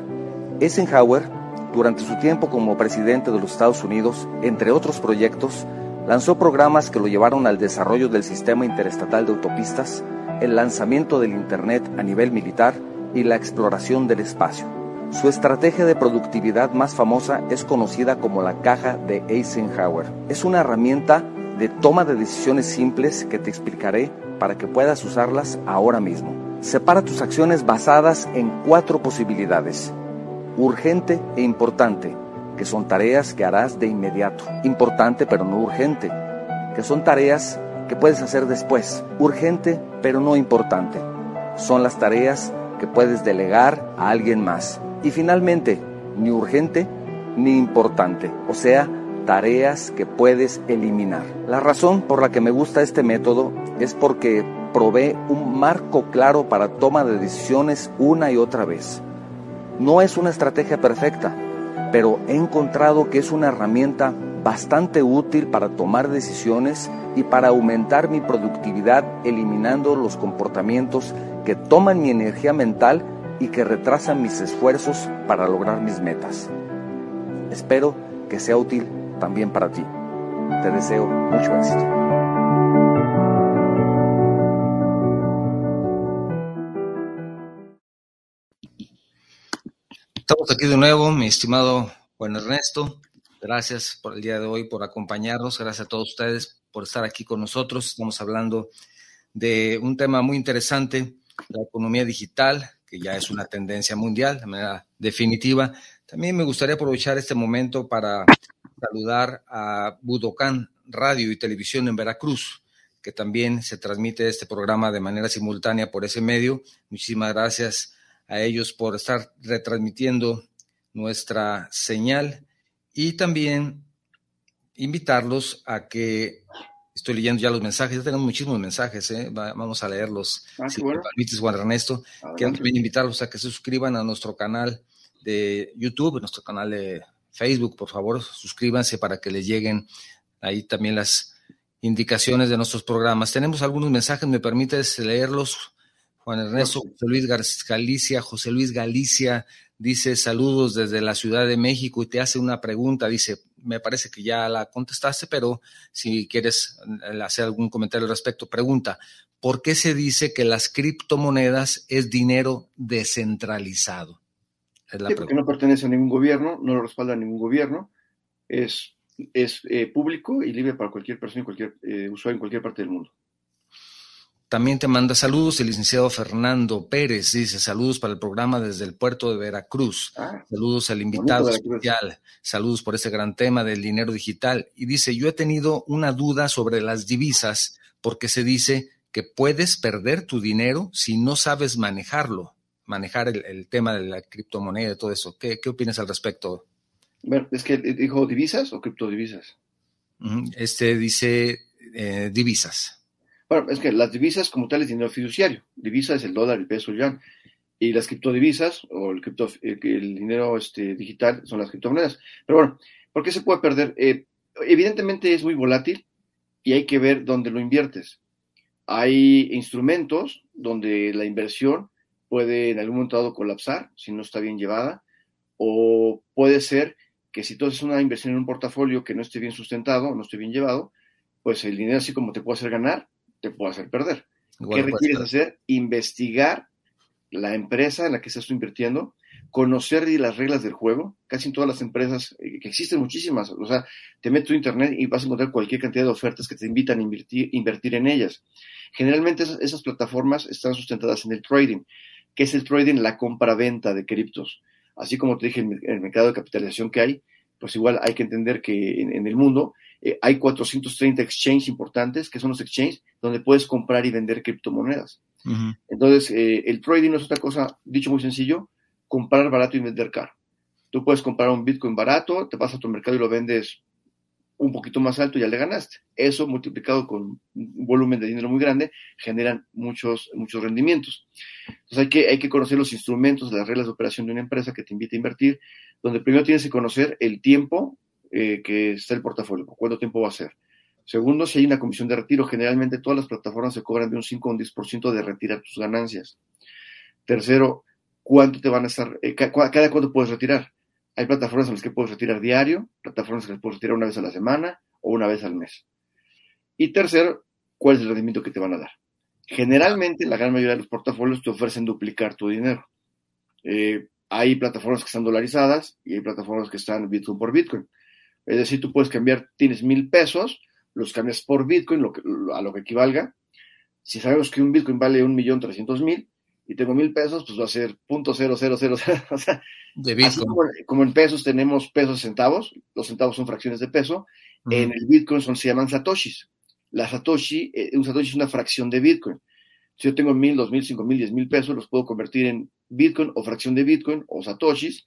Eisenhower, durante su tiempo como presidente de los Estados Unidos, entre otros proyectos, lanzó programas que lo llevaron al desarrollo del sistema interestatal de autopistas, el lanzamiento del Internet a nivel militar y la exploración del espacio. Su estrategia de productividad más famosa es conocida como la caja de Eisenhower. Es una herramienta de toma de decisiones simples que te explicaré para que puedas usarlas ahora mismo. Separa tus acciones basadas en cuatro posibilidades. Urgente e importante, que son tareas que harás de inmediato. Importante pero no urgente, que son tareas que puedes hacer después. Urgente pero no importante. Son las tareas que puedes delegar a alguien más. Y finalmente, ni urgente ni importante, o sea, tareas que puedes eliminar. La razón por la que me gusta este método es porque provee un marco claro para toma de decisiones una y otra vez. No es una estrategia perfecta, pero he encontrado que es una herramienta bastante útil para tomar decisiones y para aumentar mi productividad eliminando los comportamientos que toman mi energía mental y que retrasan mis esfuerzos para lograr mis metas. Espero que sea útil también para ti. Te deseo mucho éxito. Estamos aquí de nuevo, mi estimado Juan Ernesto. Gracias por el día de hoy, por acompañarnos. Gracias a todos ustedes por estar aquí con nosotros. Estamos hablando de un tema muy interesante, la economía digital, que ya es una tendencia mundial de manera definitiva. También me gustaría aprovechar este momento para saludar a Budokan Radio y Televisión en Veracruz, que también se transmite este programa de manera simultánea por ese medio. Muchísimas gracias a ellos por estar retransmitiendo nuestra señal y también invitarlos a que estoy leyendo ya los mensajes, ya tenemos muchísimos mensajes, ¿eh? vamos a leerlos. Ah, si bueno. permites, Juan Ernesto. Quiero también invitarlos a que se suscriban a nuestro canal de YouTube, nuestro canal de Facebook, por favor, suscríbanse para que les lleguen ahí también las indicaciones de nuestros programas. Tenemos algunos mensajes, me permites leerlos. Juan Ernesto, José Luis Galicia, José Luis Galicia dice saludos desde la Ciudad de México y te hace una pregunta, dice, me parece que ya la contestaste, pero si quieres eh, hacer algún comentario al respecto, pregunta, ¿por qué se dice que las criptomonedas es dinero descentralizado? Es la sí, porque no pertenece a ningún gobierno, no lo respalda ningún gobierno, es, es eh, público y libre para cualquier persona, cualquier eh, usuario en cualquier parte del mundo. También te manda saludos el licenciado Fernando Pérez. Dice saludos para el programa desde el puerto de Veracruz. Ah, saludos al invitado especial. Saludos por ese gran tema del dinero digital. Y dice, yo he tenido una duda sobre las divisas porque se dice que puedes perder tu dinero si no sabes manejarlo, manejar el, el tema de la criptomoneda y todo eso. ¿Qué, ¿Qué, opinas al respecto? Bueno, es que dijo divisas o criptodivisas. Este dice eh, divisas. Bueno, es que las divisas como tal es dinero fiduciario. Divisa es el dólar, el peso, el yuan. Y las criptodivisas o el, cripto, el, dinero este, digital son las criptomonedas. Pero bueno, ¿por qué se puede perder? Eh, evidentemente es muy volátil y hay que ver dónde lo inviertes. Hay instrumentos donde la inversión puede en algún momento dado colapsar si no está bien llevada, o puede ser que si tú haces una inversión en un portafolio que no esté bien sustentado, no esté bien llevado, pues el dinero así como te puede hacer ganar, te puede hacer perder. Igual ¿Qué requieres hacer? Investigar la empresa en la que estás invirtiendo, conocer las reglas del juego. Casi en todas las empresas, eh, que existen muchísimas, o sea, te metes a internet y vas a encontrar cualquier cantidad de ofertas que te invitan a invertir, invertir en ellas. Generalmente esas, esas, plataformas están sustentadas en el trading. que es el trading? La compra-venta de criptos. Así como te dije, en el mercado de capitalización que hay, pues igual hay que entender que en, en el mundo eh, hay 430 exchanges importantes, que son los exchanges donde puedes comprar y vender criptomonedas. Uh -huh. Entonces, eh, el trading no es otra cosa, dicho muy sencillo, comprar barato y vender caro. Tú puedes comprar un Bitcoin barato, te vas a tu mercado y lo vendes un poquito más alto y ya le ganaste. Eso multiplicado con un volumen de dinero muy grande generan muchos, muchos rendimientos. Entonces hay que, hay que conocer los instrumentos, las reglas de operación de una empresa que te invita a invertir, donde primero tienes que conocer el tiempo eh, que está el portafolio, cuánto tiempo va a ser. Segundo, si hay una comisión de retiro, generalmente todas las plataformas se cobran de un 5 a un 10% de retirar tus ganancias. Tercero, cuánto te van a estar, eh, cada cuánto puedes retirar. Hay plataformas en las que puedes retirar diario, plataformas en las que puedes retirar una vez a la semana o una vez al mes. Y tercero, cuál es el rendimiento que te van a dar. Generalmente, la gran mayoría de los portafolios te ofrecen duplicar tu dinero. Eh, hay plataformas que están dolarizadas y hay plataformas que están Bitcoin por Bitcoin. Es decir, tú puedes cambiar, tienes mil pesos, los cambias por Bitcoin, lo que, a lo que equivalga. Si sabemos que un Bitcoin vale un millón trescientos mil y tengo mil pesos, pues va a ser punto cero cero cero O sea, de Bitcoin. Como, como, en pesos tenemos pesos centavos, los centavos son fracciones de peso, uh -huh. en el Bitcoin son, se llaman satoshis. La satoshi, eh, un satoshi es una fracción de Bitcoin. Si yo tengo mil, dos mil, cinco mil, diez mil pesos, los puedo convertir en Bitcoin o fracción de Bitcoin o satoshis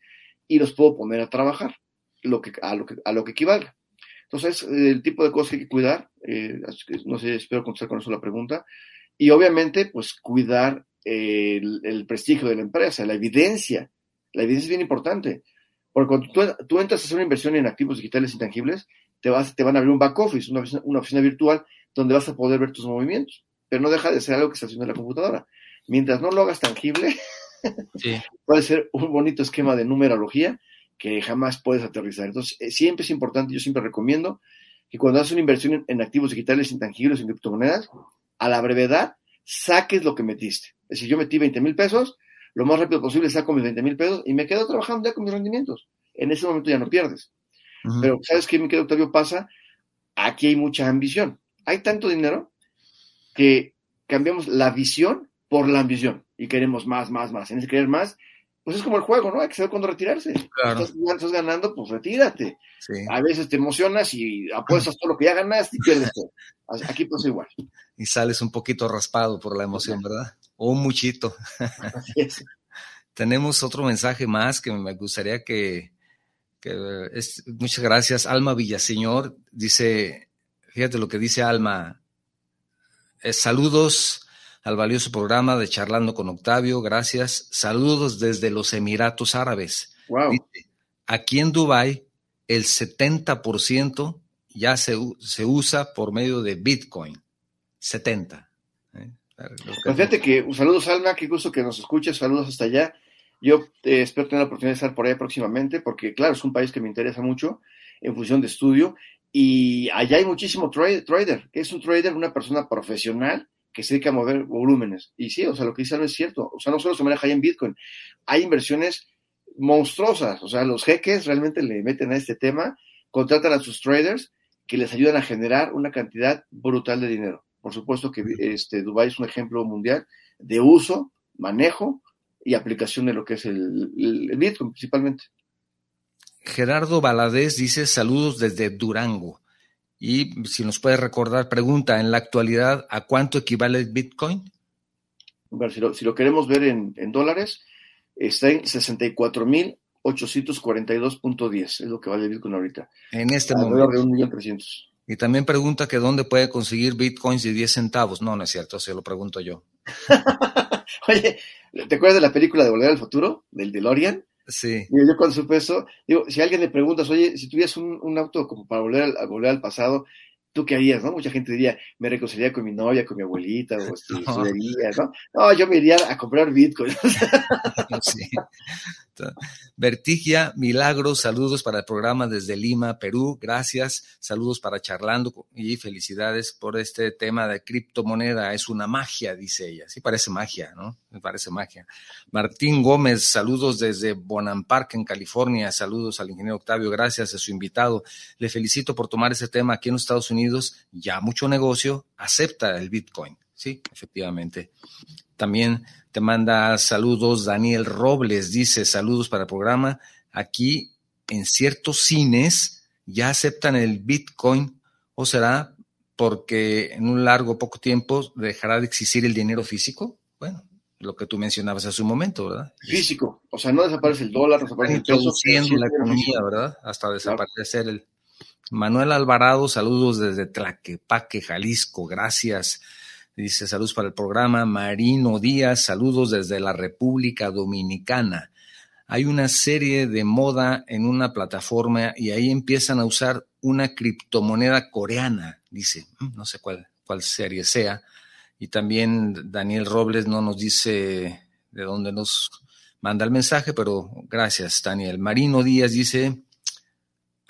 y los puedo poner a trabajar lo que, a, lo que, a lo que equivalga. Entonces, el tipo de cosas que hay que cuidar, eh, no sé, espero contestar con eso la pregunta, y obviamente, pues cuidar el, el, prestigio de la empresa, la evidencia. La evidencia es bien importante, porque cuando tú, tú, entras a hacer una inversión en activos digitales intangibles, te, vas, te van a abrir un back office, una oficina, una oficina virtual, donde vas a poder ver tus movimientos, pero no deja de ser algo que está haciendo en la computadora. Mientras no lo hagas tangible, sí. puede ser un bonito esquema de numerología, que jamás puedes aterrizar. Entonces, eh, siempre es importante, yo siempre recomiendo que cuando haces una inversión en, en, activos digitales intangibles, en criptomonedas, a la brevedad saques lo que metiste. Es decir, yo metí 20 mil pesos, lo más rápido posible saco mis 20 mil pesos y me quedo trabajando ya con mis rendimientos. En ese momento ya no pierdes. Uh -huh. Pero, ¿sabes qué, mi querido Octavio? Pasa, aquí hay mucha ambición. Hay tanto dinero que cambiamos la visión por la ambición y queremos más, más, más. En ese querer más, pues es como el juego, ¿no? Hay que saber cuándo retirarse. Claro. Estás, estás, ganando, pues retírate. Sí. A veces te emocionas y apuestas todo lo que ya ganaste y pierdes todo. Aquí pasa igual. Y sales un poquito raspado por la emoción, ¿verdad? O un muchito. Tenemos otro mensaje más que me gustaría que, que es, muchas gracias. Alma Villaseñor dice, fíjate lo que dice Alma. Es, saludos al valioso programa de Charlando con Octavio. Gracias. Saludos desde los Emiratos Árabes. Wow. Dice, aquí en Dubái, el 70% ya se, se, usa por medio de Bitcoin. 70. ¿eh? Pues fíjate que, saludos Alma, qué gusto que nos escuches, saludos hasta allá. Yo eh, espero tener la oportunidad de estar por allá próximamente, porque claro, es un país que me interesa mucho en función de estudio, y allá hay muchísimo trader, trader que es un trader, una persona profesional, que se dedica a mover volúmenes. Y sí, o sea, lo que dice no es cierto. O sea, no solo se maneja ahí en Bitcoin, hay inversiones monstruosas. O sea, los jeques realmente le meten a este tema, contratan a sus traders que les ayudan a generar una cantidad brutal de dinero. Por supuesto que este, Dubái es un ejemplo mundial de uso, manejo y aplicación de lo que es el, Bitcoin principalmente. Gerardo Valadez dice saludos desde Durango. Y si nos puede recordar, pregunta, en la actualidad, ¿a cuánto equivale el Bitcoin? Bueno, si, lo, si lo queremos ver en, en, dólares, está en 64.842.10, es lo que vale el Bitcoin ahorita. En este momento. de 1.300.000. Y también pregunta que dónde puede conseguir Bitcoins de 10 centavos. No, no es cierto, se lo pregunto yo. Oye, ¿te acuerdas de la película de Volver al Futuro, del DeLorean? Sí. Yo cuando supe eso, digo, si alguien le preguntas, oye, si tuvieras un, un auto como para volver al, volver al pasado, ¿tú qué harías, no? Mucha gente diría, me reconciliaría con mi novia, con mi abuelita, o no. estudiaría, ¿no? No, yo me iría a comprar Bitcoin. sí. Vertigia, Milagros, saludos para el programa desde Lima, Perú, gracias, saludos para Charlando y felicidades por este tema de criptomoneda, es una magia, dice ella, sí parece magia, ¿no? Me parece magia. Martín Gómez, saludos desde Bonham Park, en California, saludos al ingeniero Octavio, gracias a su invitado, le felicito por tomar ese tema aquí en los Estados Unidos, ya mucho negocio, acepta el Bitcoin, sí, efectivamente. También te manda saludos Daniel Robles, dice saludos para el programa. Aquí en ciertos cines ya aceptan el Bitcoin o será porque en un largo poco tiempo dejará de existir el dinero físico. Bueno, lo que tú mencionabas hace un momento, ¿verdad? Físico, o sea, no desaparece el dólar, desaparece el peso. Introduciendo la economía, ¿verdad? Hasta desaparecer claro. el... Manuel Alvarado, saludos desde Tlaquepaque, Jalisco, gracias. Dice saludos para el programa. Marino Díaz, saludos desde la República Dominicana. Hay una serie de moda en una plataforma y ahí empiezan a usar una criptomoneda coreana, dice. No sé cuál, cuál serie sea. Y también Daniel Robles no nos dice de dónde nos manda el mensaje, pero gracias, Daniel. Marino Díaz dice.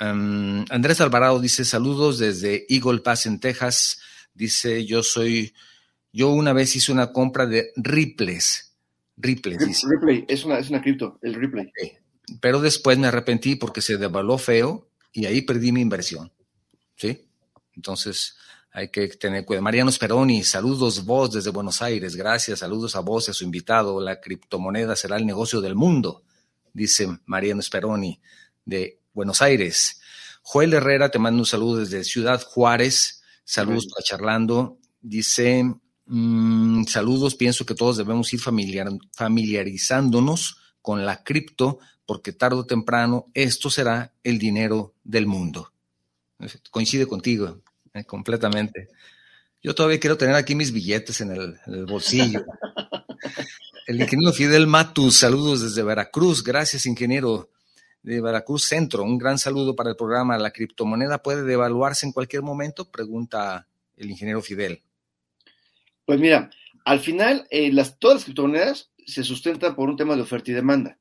Um, Andrés Alvarado dice saludos desde Eagle Pass en Texas. Dice yo soy yo una vez hice una compra de Ripples. Ripples. Dice. Ripley, es una, es una cripto, el Ripley. Pero después me arrepentí porque se devaluó feo y ahí perdí mi inversión. ¿Sí? Entonces hay que tener cuidado. Mariano Speroni, saludos vos desde Buenos Aires. Gracias, saludos a vos y a su invitado. La criptomoneda será el negocio del mundo, dice Mariano Speroni de Buenos Aires. Joel Herrera, te mando un saludo desde Ciudad Juárez. Saludos para charlando. Dice, Mm, saludos, pienso que todos debemos ir familiar, familiarizándonos con la cripto porque tarde o temprano esto será el dinero del mundo. Coincide contigo, eh, completamente. Yo todavía quiero tener aquí mis billetes en el, bolsillo. El ingeniero Fidel Matus, saludos desde Veracruz. Gracias, ingeniero de Veracruz Centro. Un gran saludo para el programa. ¿La criptomoneda puede devaluarse en cualquier momento? Pregunta el ingeniero Fidel. Pues mira, al final eh, las, todas las criptomonedas se sustentan por un tema de oferta y demanda.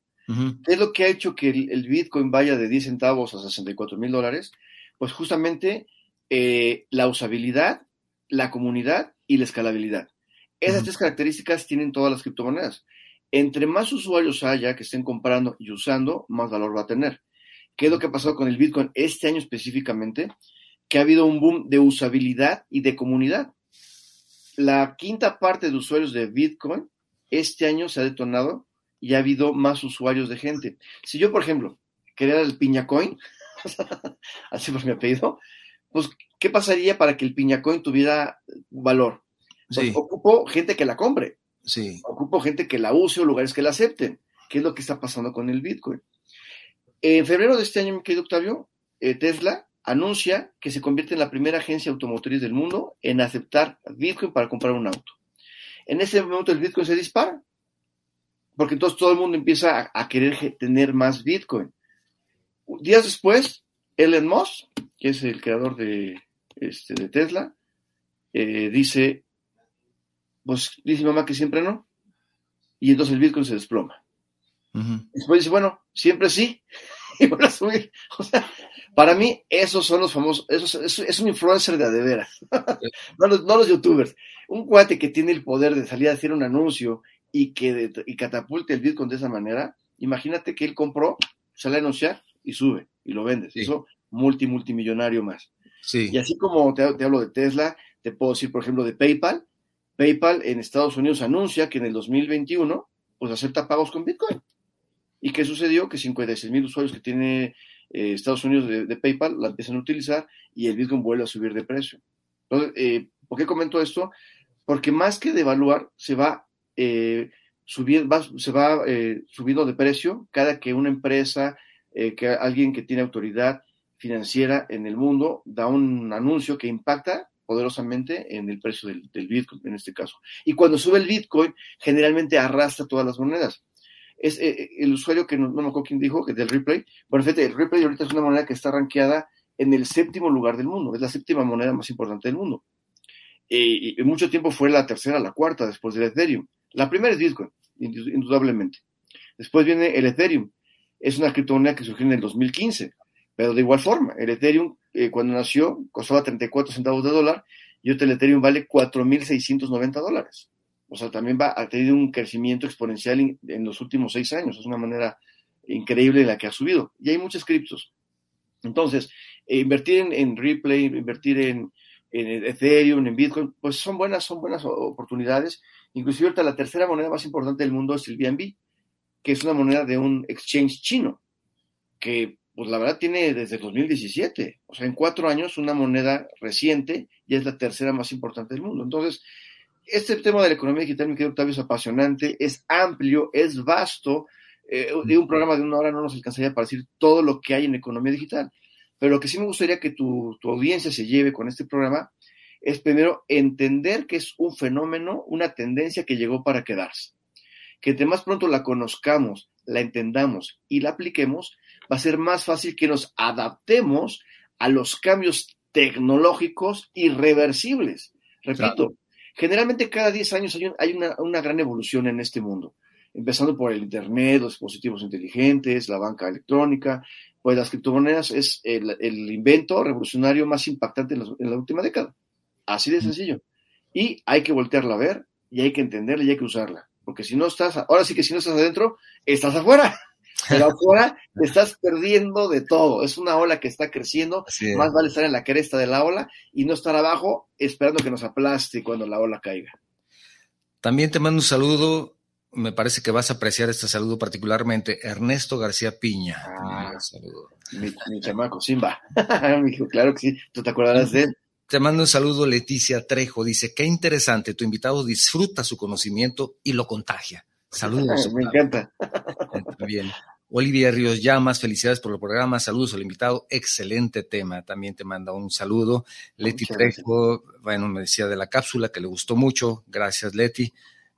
¿Qué es lo que ha hecho que el, Bitcoin vaya de 10 centavos a 64 mil dólares? Pues justamente eh, la usabilidad, la comunidad y la escalabilidad. Esas tres características tienen todas las criptomonedas. Entre más usuarios haya que estén comprando y usando, más valor va a tener. ¿Qué es lo que ha pasado con el Bitcoin este año específicamente? Que ha habido un boom de usabilidad y de comunidad. La quinta parte de usuarios de Bitcoin este año se ha detonado y ha habido más usuarios de gente. Si yo, por ejemplo, quería el piñacoin, así por mi apellido, pues, ¿qué pasaría para que el piñacoin tuviera valor? Pues, ocupo gente que la compre. Sí. Ocupo gente que la use o lugares que la acepten. ¿Qué es lo que está pasando con el Bitcoin? En febrero de este año, mi querido Octavio, eh, Tesla anuncia que se convierte en la primera agencia automotriz del mundo en aceptar Bitcoin para comprar un auto. En ese momento el Bitcoin se dispara, porque entonces todo el mundo empieza a, querer tener más Bitcoin. Días después, Elon Musk, que es el creador de, este, de Tesla, eh, dice, pues dice mamá que siempre no, y entonces el Bitcoin se desploma. Después dice, bueno, siempre sí, y vuelve a subir. O sea, para mí, esos son los famosos, es, un influencer de adeveras, no, los, no los youtubers. Un cuate que tiene el poder de salir a hacer un anuncio y que y catapulte el Bitcoin de esa manera, imagínate que él compró, sale a anunciar y sube y lo vende. Eso, multi, multimillonario más. Sí. Y así como te, te, hablo de Tesla, te puedo decir, por ejemplo, de PayPal. PayPal en Estados Unidos anuncia que en el 2021 pues acepta pagos con Bitcoin. ¿Y qué sucedió? Que 56 mil usuarios que tiene eh, Estados Unidos de, PayPal la empiezan a utilizar y el Bitcoin vuelve a subir de precio. Entonces, eh, ¿por qué comento esto? Porque más que devaluar, se va, eh, se va eh, subiendo de precio cada que una empresa, que alguien que tiene autoridad financiera en el mundo da un anuncio que impacta poderosamente en el precio del, Bitcoin, en este caso. Y cuando sube el Bitcoin, generalmente arrastra todas las monedas es eh, eh, el usuario que no, me acuerdo quién dijo, que del replay. Bueno, fíjate, el replay ahorita es una moneda que está rankeada en el séptimo lugar del mundo, es la séptima moneda más importante del mundo. y en mucho tiempo fue la tercera, la cuarta después del Ethereum. La primera es Bitcoin, indudablemente. Después viene el Ethereum. Es una criptomoneda que surgió en el 2015, pero de igual forma, el Ethereum eh, cuando nació costaba 34 centavos de dólar y hoy el Ethereum vale 4.690 dólares. O sea, también va, ha tenido un crecimiento exponencial en, los últimos seis años. Es una manera increíble en la que ha subido. Y hay muchos criptos. Entonces, eh, invertir en, en, Replay, invertir en, en, Ethereum, en Bitcoin, pues son buenas, son buenas oportunidades. Inclusive ahorita la tercera moneda más importante del mundo es el BNB, que es una moneda de un exchange chino, que pues la verdad tiene desde 2017. O sea, en cuatro años una moneda reciente y es la tercera más importante del mundo. Entonces, este tema de la economía digital, mi querido Octavio, es apasionante, es amplio, es vasto. Eh, de un programa de una hora no nos alcanzaría para decir todo lo que hay en economía digital. Pero lo que sí me gustaría que tu, audiencia se lleve con este programa es primero entender que es un fenómeno, una tendencia que llegó para quedarse. Que entre más pronto la conozcamos, la entendamos y la apliquemos, va a ser más fácil que nos adaptemos a los cambios tecnológicos irreversibles. Repito, Generalmente cada 10 años hay, una, gran evolución en este mundo, empezando por el Internet, los dispositivos inteligentes, la banca electrónica, pues las criptomonedas es el, invento revolucionario más impactante en la, última década. Así de sencillo. Y hay que voltearla a ver y hay que entenderla y hay que usarla. Porque si no estás, ahora sí que si no estás adentro, estás afuera. Pero afuera te estás perdiendo de todo. Es una ola que está creciendo. Más vale estar en la cresta de la ola y no estar abajo esperando que nos aplaste cuando la ola caiga. También te mando un saludo. Me parece que vas a apreciar este saludo particularmente. Ernesto García Piña. Ah, saludo. Mi, chamaco, Simba. claro que sí. Tú te acordarás de él. Te mando un saludo, Leticia Trejo. Dice, qué interesante, tu invitado disfruta su conocimiento y lo contagia. Saludos. Me encanta. Bien. Olivia Ríos Llamas, felicidades por el programa, saludos al invitado, excelente tema, también te manda un saludo. Leti Trejo, bueno, me decía de la cápsula que le gustó mucho, gracias Leti.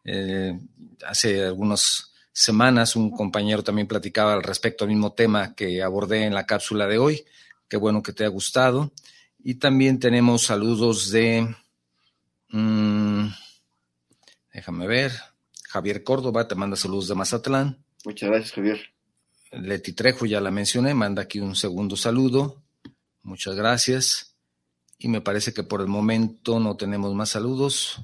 Eh, hace algunas semanas un compañero también platicaba al respecto al mismo tema que abordé en la cápsula de hoy, qué bueno que te ha gustado. Y también tenemos saludos de, mm, déjame ver, Javier Córdoba, te manda saludos de Mazatlán. Muchas gracias, Javier. Leti Trejo, ya la mencioné, manda aquí un segundo saludo. Muchas gracias. Y me parece que por el momento no tenemos más saludos.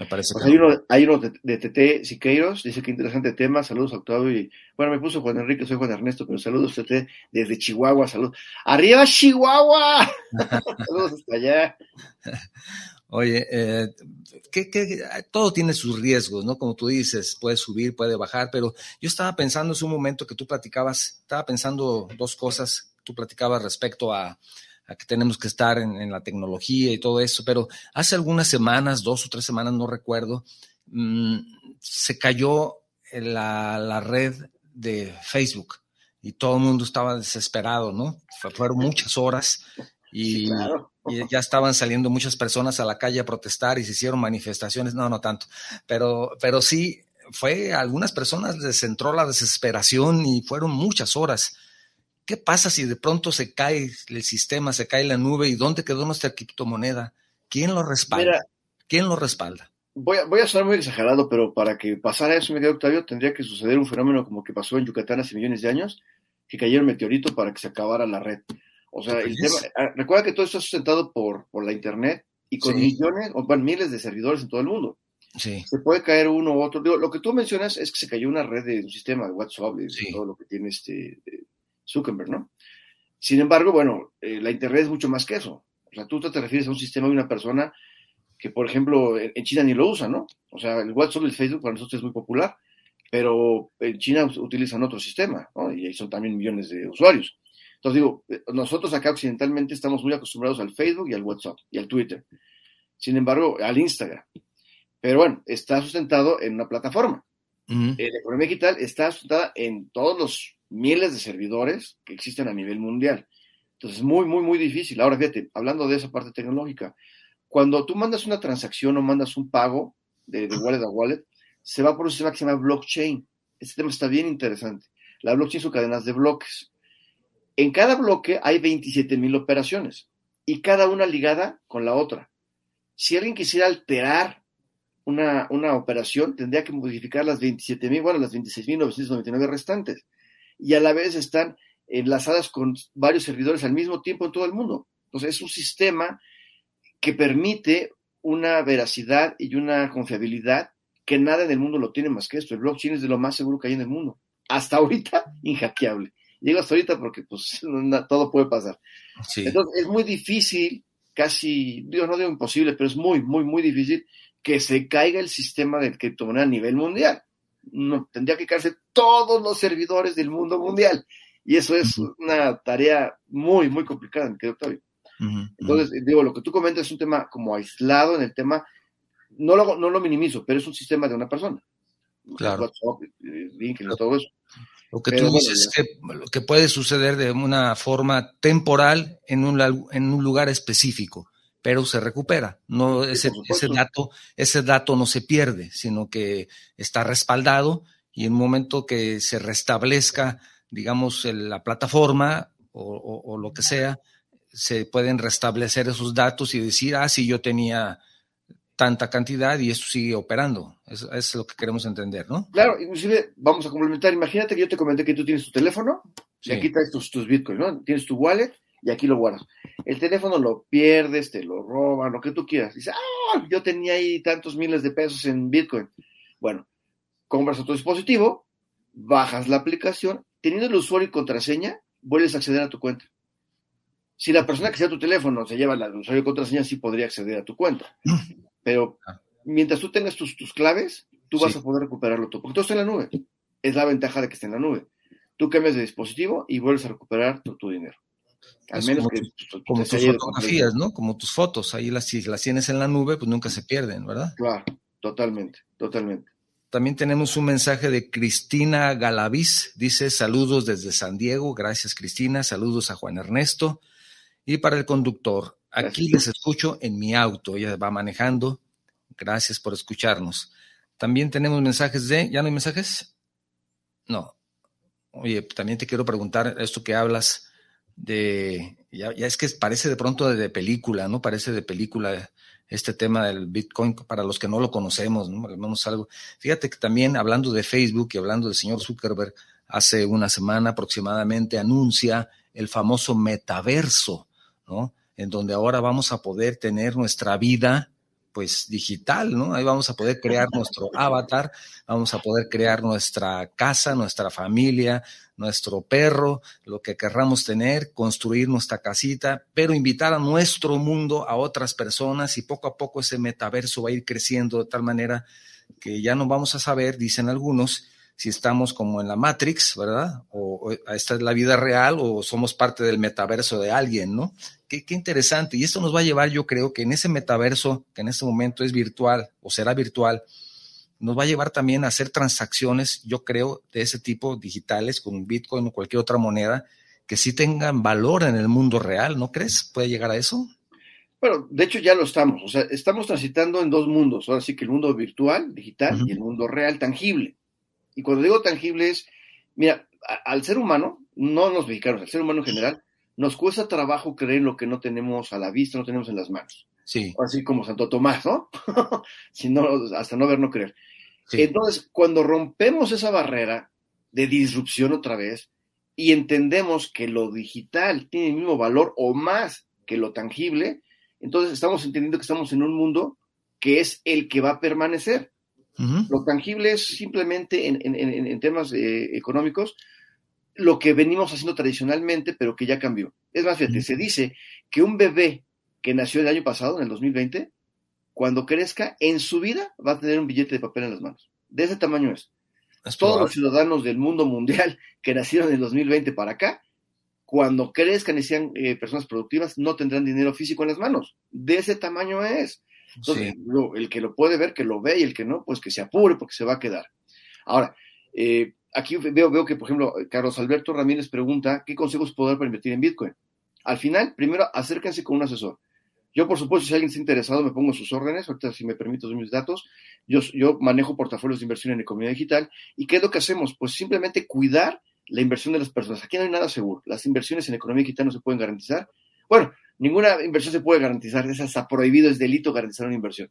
Me parece pues hay, uno, hay uno de, TT Siqueiros, dice que interesante tema, saludos Octavio y bueno, me puso Juan Enrique, soy Juan Ernesto, pero saludos TT desde Chihuahua, saludos. ¡Arriba Chihuahua! saludos hasta allá. Oye, eh, que, todo tiene sus riesgos, ¿no? Como tú dices, puede subir, puede bajar, pero yo estaba pensando en un momento que tú platicabas, estaba pensando dos cosas, tú platicabas respecto a, que tenemos que estar en, la tecnología y todo eso, pero hace algunas semanas, dos o tres semanas, no recuerdo, mm, se cayó la, la red de Facebook y todo el mundo estaba desesperado, ¿no? Fueron muchas horas y, ya estaban saliendo muchas personas a la calle a protestar y se hicieron manifestaciones, no, no tanto, pero, pero sí, fue, algunas personas les entró la desesperación y fueron muchas horas. ¿Qué pasa si de pronto se cae el sistema, se cae la nube y dónde quedó nuestra criptomoneda? ¿Quién lo respalda? ¿Quién lo respalda? Voy a, voy a sonar muy exagerado, pero para que pasara eso, Miguel Octavio, tendría que suceder un fenómeno como que pasó en Yucatán hace millones de años, que cayó un meteorito para que se acabara la red. O sea, el tema, ah, recuerda que todo esto está sustentado por, por la Internet y con millones o miles de servidores en todo el mundo. Sí. Se puede caer uno u otro. Digo, lo que tú mencionas es que se cayó una red de un sistema de WhatsApp, de todo lo que tiene este Zuckerberg, ¿no? Sin embargo, bueno, eh, la Internet es mucho más que eso. O sea, tú te refieres a un sistema de una persona que, por ejemplo, en China ni lo usa, ¿no? O sea, el WhatsApp y el Facebook para nosotros es muy popular, pero en China utilizan otro sistema, ¿no? Y ahí son también millones de usuarios. Entonces digo, eh, nosotros acá occidentalmente estamos muy acostumbrados al Facebook y al WhatsApp y al Twitter. Sin embargo, al Instagram. Pero bueno, está sustentado en una plataforma. Eh, la economía digital está sustentada en todos los miles de servidores que existen a nivel mundial. Entonces es muy, muy, muy difícil. Ahora fíjate, hablando de esa parte tecnológica, cuando tú mandas una transacción o mandas un pago de, de wallet a wallet, se va por un sistema que se llama blockchain. Este tema está bien interesante. La blockchain son cadenas de bloques. En cada bloque hay 27 mil operaciones y cada una ligada con la otra. Si alguien quisiera alterar una, una operación, tendría que modificar las 27 mil, bueno, las 26.999 restantes. Y a la vez están enlazadas con varios servidores al mismo tiempo en todo el mundo. Entonces es un sistema que permite una veracidad y una confiabilidad que nada en el mundo lo tiene más que esto. El blockchain es de lo más seguro que hay en el mundo. Hasta ahorita, inhackeable. Digo hasta ahorita porque pues todo puede pasar. Entonces es muy difícil, casi, digo, no digo imposible, pero es muy, muy, muy difícil que se caiga el sistema de criptomoneda a nivel mundial. No, tendría que caerse todos los servidores del mundo mundial. Y eso es una tarea muy, muy complicada, me Octavio. Entonces, digo, lo que tú comentas es un tema como aislado en el tema, no lo, no lo minimizo, pero es un sistema de una persona. Claro. WhatsApp, LinkedIn, todo eso. Lo que tú dices es que, que, puede suceder de una forma temporal en un, en un lugar específico, pero se recupera. No, ese, ese, dato, ese dato no se pierde, sino que está respaldado y en un momento que se restablezca, digamos, la plataforma o, o lo que sea, se pueden restablecer esos datos y decir, ah, sí, yo tenía tanta cantidad y eso sigue operando. Es lo que queremos entender, ¿no? Claro, inclusive vamos a complementar. Imagínate que yo te comenté que tú tienes tu teléfono y aquí traes tus, tus bitcoins, ¿no? Tienes tu wallet y aquí lo guardas. El teléfono lo pierdes, te lo roban, lo que tú quieras. Dices, ah, yo tenía ahí tantos miles de pesos en bitcoin. Bueno, compras a tu dispositivo, bajas la aplicación, teniendo el usuario y contraseña, vuelves a acceder a tu cuenta. Si la persona que sea tu teléfono se lleva el usuario y contraseña, sí podría acceder a tu cuenta. Pero ah. mientras tú tengas tus, tus claves, tú vas a poder recuperarlo todo, porque todo está en la nube. Es la ventaja de que esté en la nube. Tú cambias de dispositivo y vuelves a recuperar tu, dinero. Al menos como, que, como tus fotografías, ¿no? Como tus fotos. Ahí las, si las tienes en la nube, pues nunca se pierden, ¿verdad? Claro, totalmente, totalmente. También tenemos un mensaje de Cristina Galaviz. Dice saludos desde San Diego. Gracias, Cristina. Saludos a Juan Ernesto. Y para el conductor, aquí les escucho en mi auto. Ella va manejando. Gracias por escucharnos. También tenemos mensajes de. ¿Ya no hay mensajes? No. Oye, también te quiero preguntar esto que hablas de. Ya, es que parece de pronto de, de película, ¿no? Parece de película este tema del Bitcoin para los que no lo conocemos, ¿no? algo. Fíjate que también hablando de Facebook y hablando del señor Zuckerberg, hace una semana aproximadamente anuncia el famoso metaverso, ¿no? En donde ahora vamos a poder tener nuestra vida pues digital, ¿no? Ahí vamos a poder crear nuestro avatar, vamos a poder crear nuestra casa, nuestra familia, nuestro perro, lo que querramos tener, construir nuestra casita, pero invitar a nuestro mundo a otras personas y poco a poco ese metaverso va a ir creciendo de tal manera que ya no vamos a saber, dicen algunos, si estamos como en la Matrix, ¿verdad? O, esta es la vida real o somos parte del metaverso de alguien, ¿no? Qué, qué, interesante. Y esto nos va a llevar, yo creo, que en ese metaverso, que en este momento es virtual o será virtual, nos va a llevar también a hacer transacciones, yo creo, de ese tipo digitales con Bitcoin o cualquier otra moneda que sí tengan valor en el mundo real, ¿no crees? ¿Puede llegar a eso? Bueno, de hecho ya lo estamos, o sea, estamos transitando en dos mundos, ahora sí que el mundo virtual, digital, y el mundo real, tangible. Y cuando digo tangible es, mira, al ser humano, no los mexicanos, al ser humano en general, nos cuesta trabajo creer en lo que no tenemos a la vista, no tenemos en las manos. Sí. Así como Santo Tomás, ¿no? si hasta no ver, no creer. Entonces, cuando rompemos esa barrera de disrupción otra vez y entendemos que lo digital tiene el mismo valor o más que lo tangible, entonces estamos entendiendo que estamos en un mundo que es el que va a permanecer. Lo tangible es simplemente en, temas eh, económicos lo que venimos haciendo tradicionalmente, pero que ya cambió. Es más, fíjate, se dice que un bebé que nació el año pasado, en el 2020, cuando crezca, en su vida va a tener un billete de papel en las manos. De ese tamaño es. Todos los ciudadanos del mundo mundial que nacieron en el 2020 para acá, cuando crezcan y sean eh, personas productivas, no tendrán dinero físico en las manos. De ese tamaño es. Entonces, el que lo puede ver, que lo ve, y el que no, pues que se apure porque se va a quedar. Ahora, eh, aquí veo, veo que, por ejemplo, Carlos Alberto Ramírez pregunta, ¿qué consejos puedo dar para invertir en Bitcoin? Al final, primero, acérquense con un asesor. Yo, por supuesto, si alguien está interesado, me pongo sus órdenes. Ahorita, si me permito, doy mis datos. Yo, yo manejo portafolios de inversión en economía digital. ¿Y qué es lo que hacemos? Pues simplemente cuidar la inversión de las personas. Aquí no hay nada seguro. Las inversiones en economía digital no se pueden garantizar. Bueno, ninguna inversión se puede garantizar. Es hasta prohibido, es delito garantizar una inversión.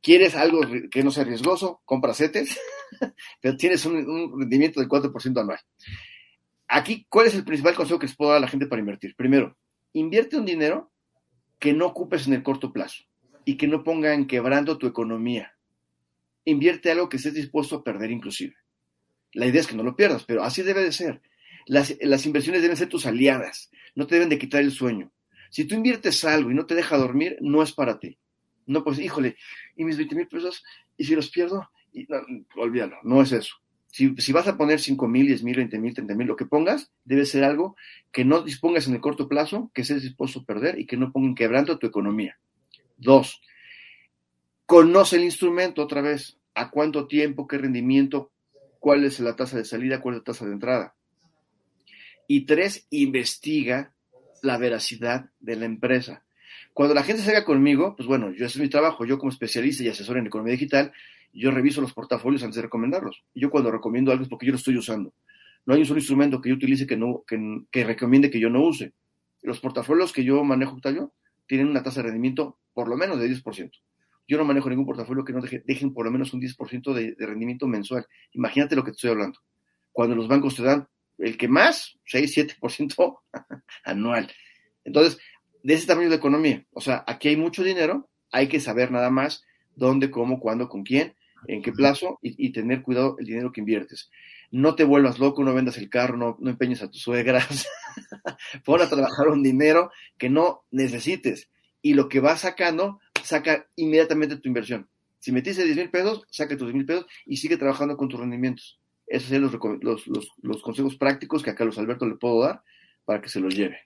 ¿Quieres algo que no sea riesgoso? Compra CETES, pero tienes un, rendimiento del 4% anual. Aquí, ¿cuál es el principal consejo que les puedo dar a la gente para invertir? Primero, invierte un dinero que no ocupes en el corto plazo y que no ponga en quebrando tu economía. Invierte algo que estés dispuesto a perder inclusive. La idea es que no lo pierdas, pero así debe de ser. Las, las inversiones deben ser tus aliadas, no te deben de quitar el sueño. Si tú inviertes algo y no te deja dormir, no es para ti. No, pues, híjole, y mis 20 mil pesos, y si los pierdo, y, olvídalo, no es eso. Si, si, vas a poner 5 mil, 10 mil, 20 mil, 30 mil, lo que pongas, debe ser algo que no dispongas en el corto plazo, que estés dispuesto a perder y que no ponga en quebranto tu economía. Dos, conoce el instrumento otra vez. ¿A cuánto tiempo? ¿Qué rendimiento? ¿Cuál es la tasa de salida? ¿Cuál es la tasa de entrada? Y tres, investiga la veracidad de la empresa. Cuando la gente se haga conmigo, pues bueno, yo ese es mi trabajo, yo como especialista y asesor en economía digital, yo reviso los portafolios antes de recomendarlos. Yo cuando recomiendo algo es porque yo lo estoy usando. No hay un solo instrumento que yo utilice que, no, que, recomiende que yo no use. Los portafolios que yo manejo yo tienen una tasa de rendimiento por lo menos de 10%. Yo no manejo ningún portafolio que no deje, dejen por lo menos un 10% de, de rendimiento mensual. Imagínate lo que te estoy hablando. Cuando los bancos te dan el que más, 6, 7% anual. Entonces, de ese tamaño de economía. O sea, aquí hay mucho dinero, hay que saber nada más dónde, cómo, cuándo, con quién, en qué plazo y, tener cuidado el dinero que inviertes. No te vuelvas loco, no vendas el carro, no, no empeñes a tus suegras. Pon a trabajar un dinero que no necesites y lo que vas sacando, saca inmediatamente tu inversión. Si metiste 10 mil pesos, saca tus 10 mil pesos y sigue trabajando con tus rendimientos. Esos son los, los, los, consejos prácticos que a los Alberto le puedo dar para que se los lleve.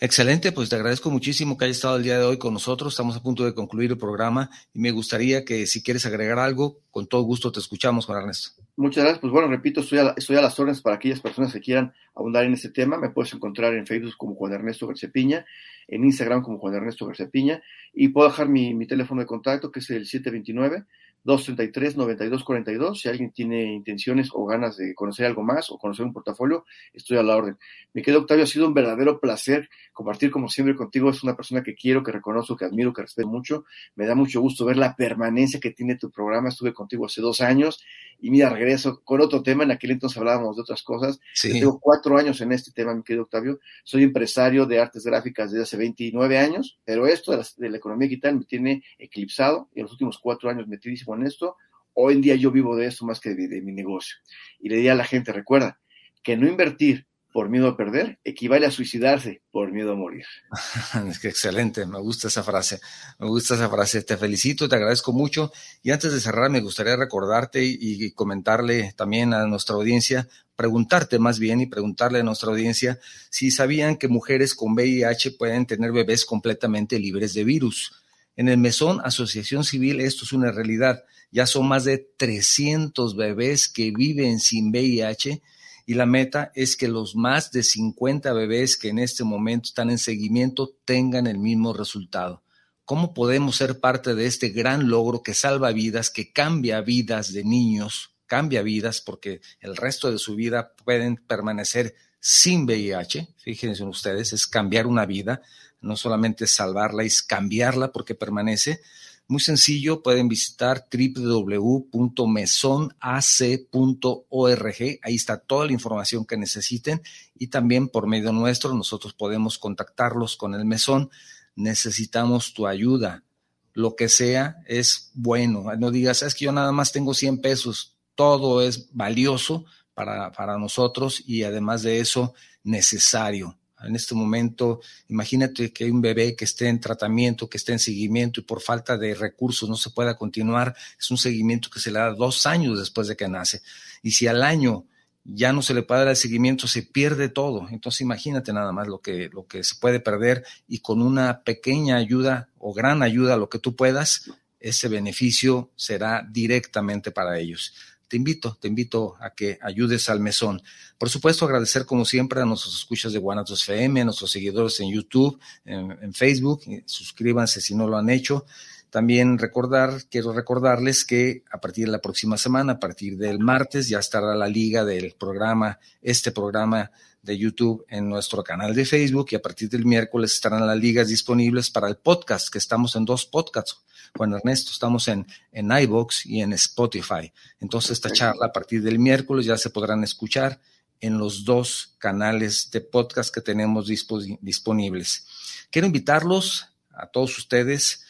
Excelente, pues te agradezco muchísimo que hayas estado el día de hoy con nosotros. Estamos a punto de concluir el programa y me gustaría que si quieres agregar algo, con todo gusto te escuchamos, Juan Ernesto. Muchas gracias. Pues bueno, repito, estoy a, estoy a las órdenes para aquellas personas que quieran abundar en este tema. Me puedes encontrar en Facebook como Juan Ernesto García Piña, en Instagram como Juan Ernesto García Piña y puedo dejar mi, mi teléfono de contacto que es el 729 233-9242. Si alguien tiene intenciones o ganas de conocer algo más o conocer un portafolio, estoy a la orden. Me quedo, Octavio, ha sido un verdadero placer compartir como siempre contigo. Es una persona que quiero, que reconozco, que admiro, que respeto mucho. Me da mucho gusto ver la permanencia que tiene tu programa. Estuve contigo hace dos años y mira, regreso con otro tema. En aquel entonces hablábamos de otras cosas. Tengo cuatro años en este tema, mi querido Octavio. Soy empresario de artes gráficas desde hace 29 años, pero esto de la, de la economía digital me tiene eclipsado y en los últimos cuatro años metidísimo en esto. Hoy en día yo vivo de esto más que de, mi negocio. Y le diría a la gente, recuerda, que no invertir por miedo a perder equivale a suicidarse por miedo a morir. Es excelente, me gusta esa frase, me gusta esa frase. Te felicito, te agradezco mucho. Y antes de cerrar, me gustaría recordarte y, y comentarle también a nuestra audiencia, preguntarte más bien y preguntarle a nuestra audiencia si sabían que mujeres con VIH pueden tener bebés completamente libres de virus. En el Mesón Asociación Civil esto es una realidad. Ya son más de 300 bebés que viven sin VIH y la meta es que los más de 50 bebés que en este momento están en seguimiento tengan el mismo resultado. ¿Cómo podemos ser parte de este gran logro que salva vidas, que cambia vidas de niños, cambia vidas porque el resto de su vida pueden permanecer sin VIH? Fíjense ustedes, es cambiar una vida no solamente salvarla, es cambiarla porque permanece. Muy sencillo, pueden visitar www.mesonac.org, ahí está toda la información que necesiten y también por medio nuestro nosotros podemos contactarlos con el mesón. Necesitamos tu ayuda, lo que sea es bueno. No digas, es que yo nada más tengo 100 pesos, todo es valioso para, para nosotros y además de eso necesario en este momento, imagínate que hay un bebé que esté en tratamiento, que esté en seguimiento y por falta de recursos no se pueda continuar. Es un seguimiento que se le da dos años después de que nace. Y si al año ya no se le puede dar el seguimiento, se pierde todo. Entonces imagínate nada más lo que, lo que se puede perder y con una pequeña ayuda o gran ayuda, lo que tú puedas, ese beneficio será directamente para ellos te invito, te invito a que ayudes al mesón. Por supuesto, agradecer como siempre a nuestros escuchas de Guanatos FM, a nuestros seguidores en YouTube, en, Facebook, suscríbanse si no lo han hecho. También recordar, quiero recordarles que a partir de la próxima semana, a partir del martes, ya estará la liga del programa, este programa de YouTube en nuestro canal de Facebook y a partir del miércoles estarán las ligas disponibles para el podcast, que estamos en dos podcasts Juan Ernesto, estamos en, en iBox y en Spotify. Entonces, esta charla a partir del miércoles ya se podrán escuchar en los dos canales de podcast que tenemos disponibles. Quiero invitarlos a todos ustedes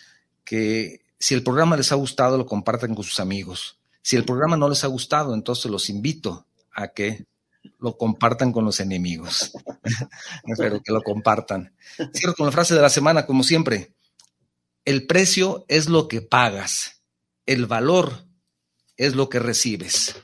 que si el programa les ha gustado, lo compartan con sus amigos. Si el programa no les ha gustado, entonces los invito a que lo compartan con los enemigos. Espero que lo compartan. Cierro con la frase de la semana, como siempre. El precio es lo que pagas, el valor es lo que recibes.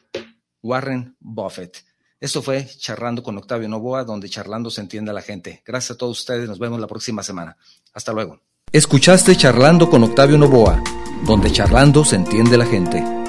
Warren Buffett. Esto fue Charlando con Octavio Novoa, donde charlando se entiende la gente. Gracias a todos ustedes, nos vemos la próxima semana. Hasta luego. Escuchaste Charlando con Octavio Novoa, donde charlando se entiende la gente.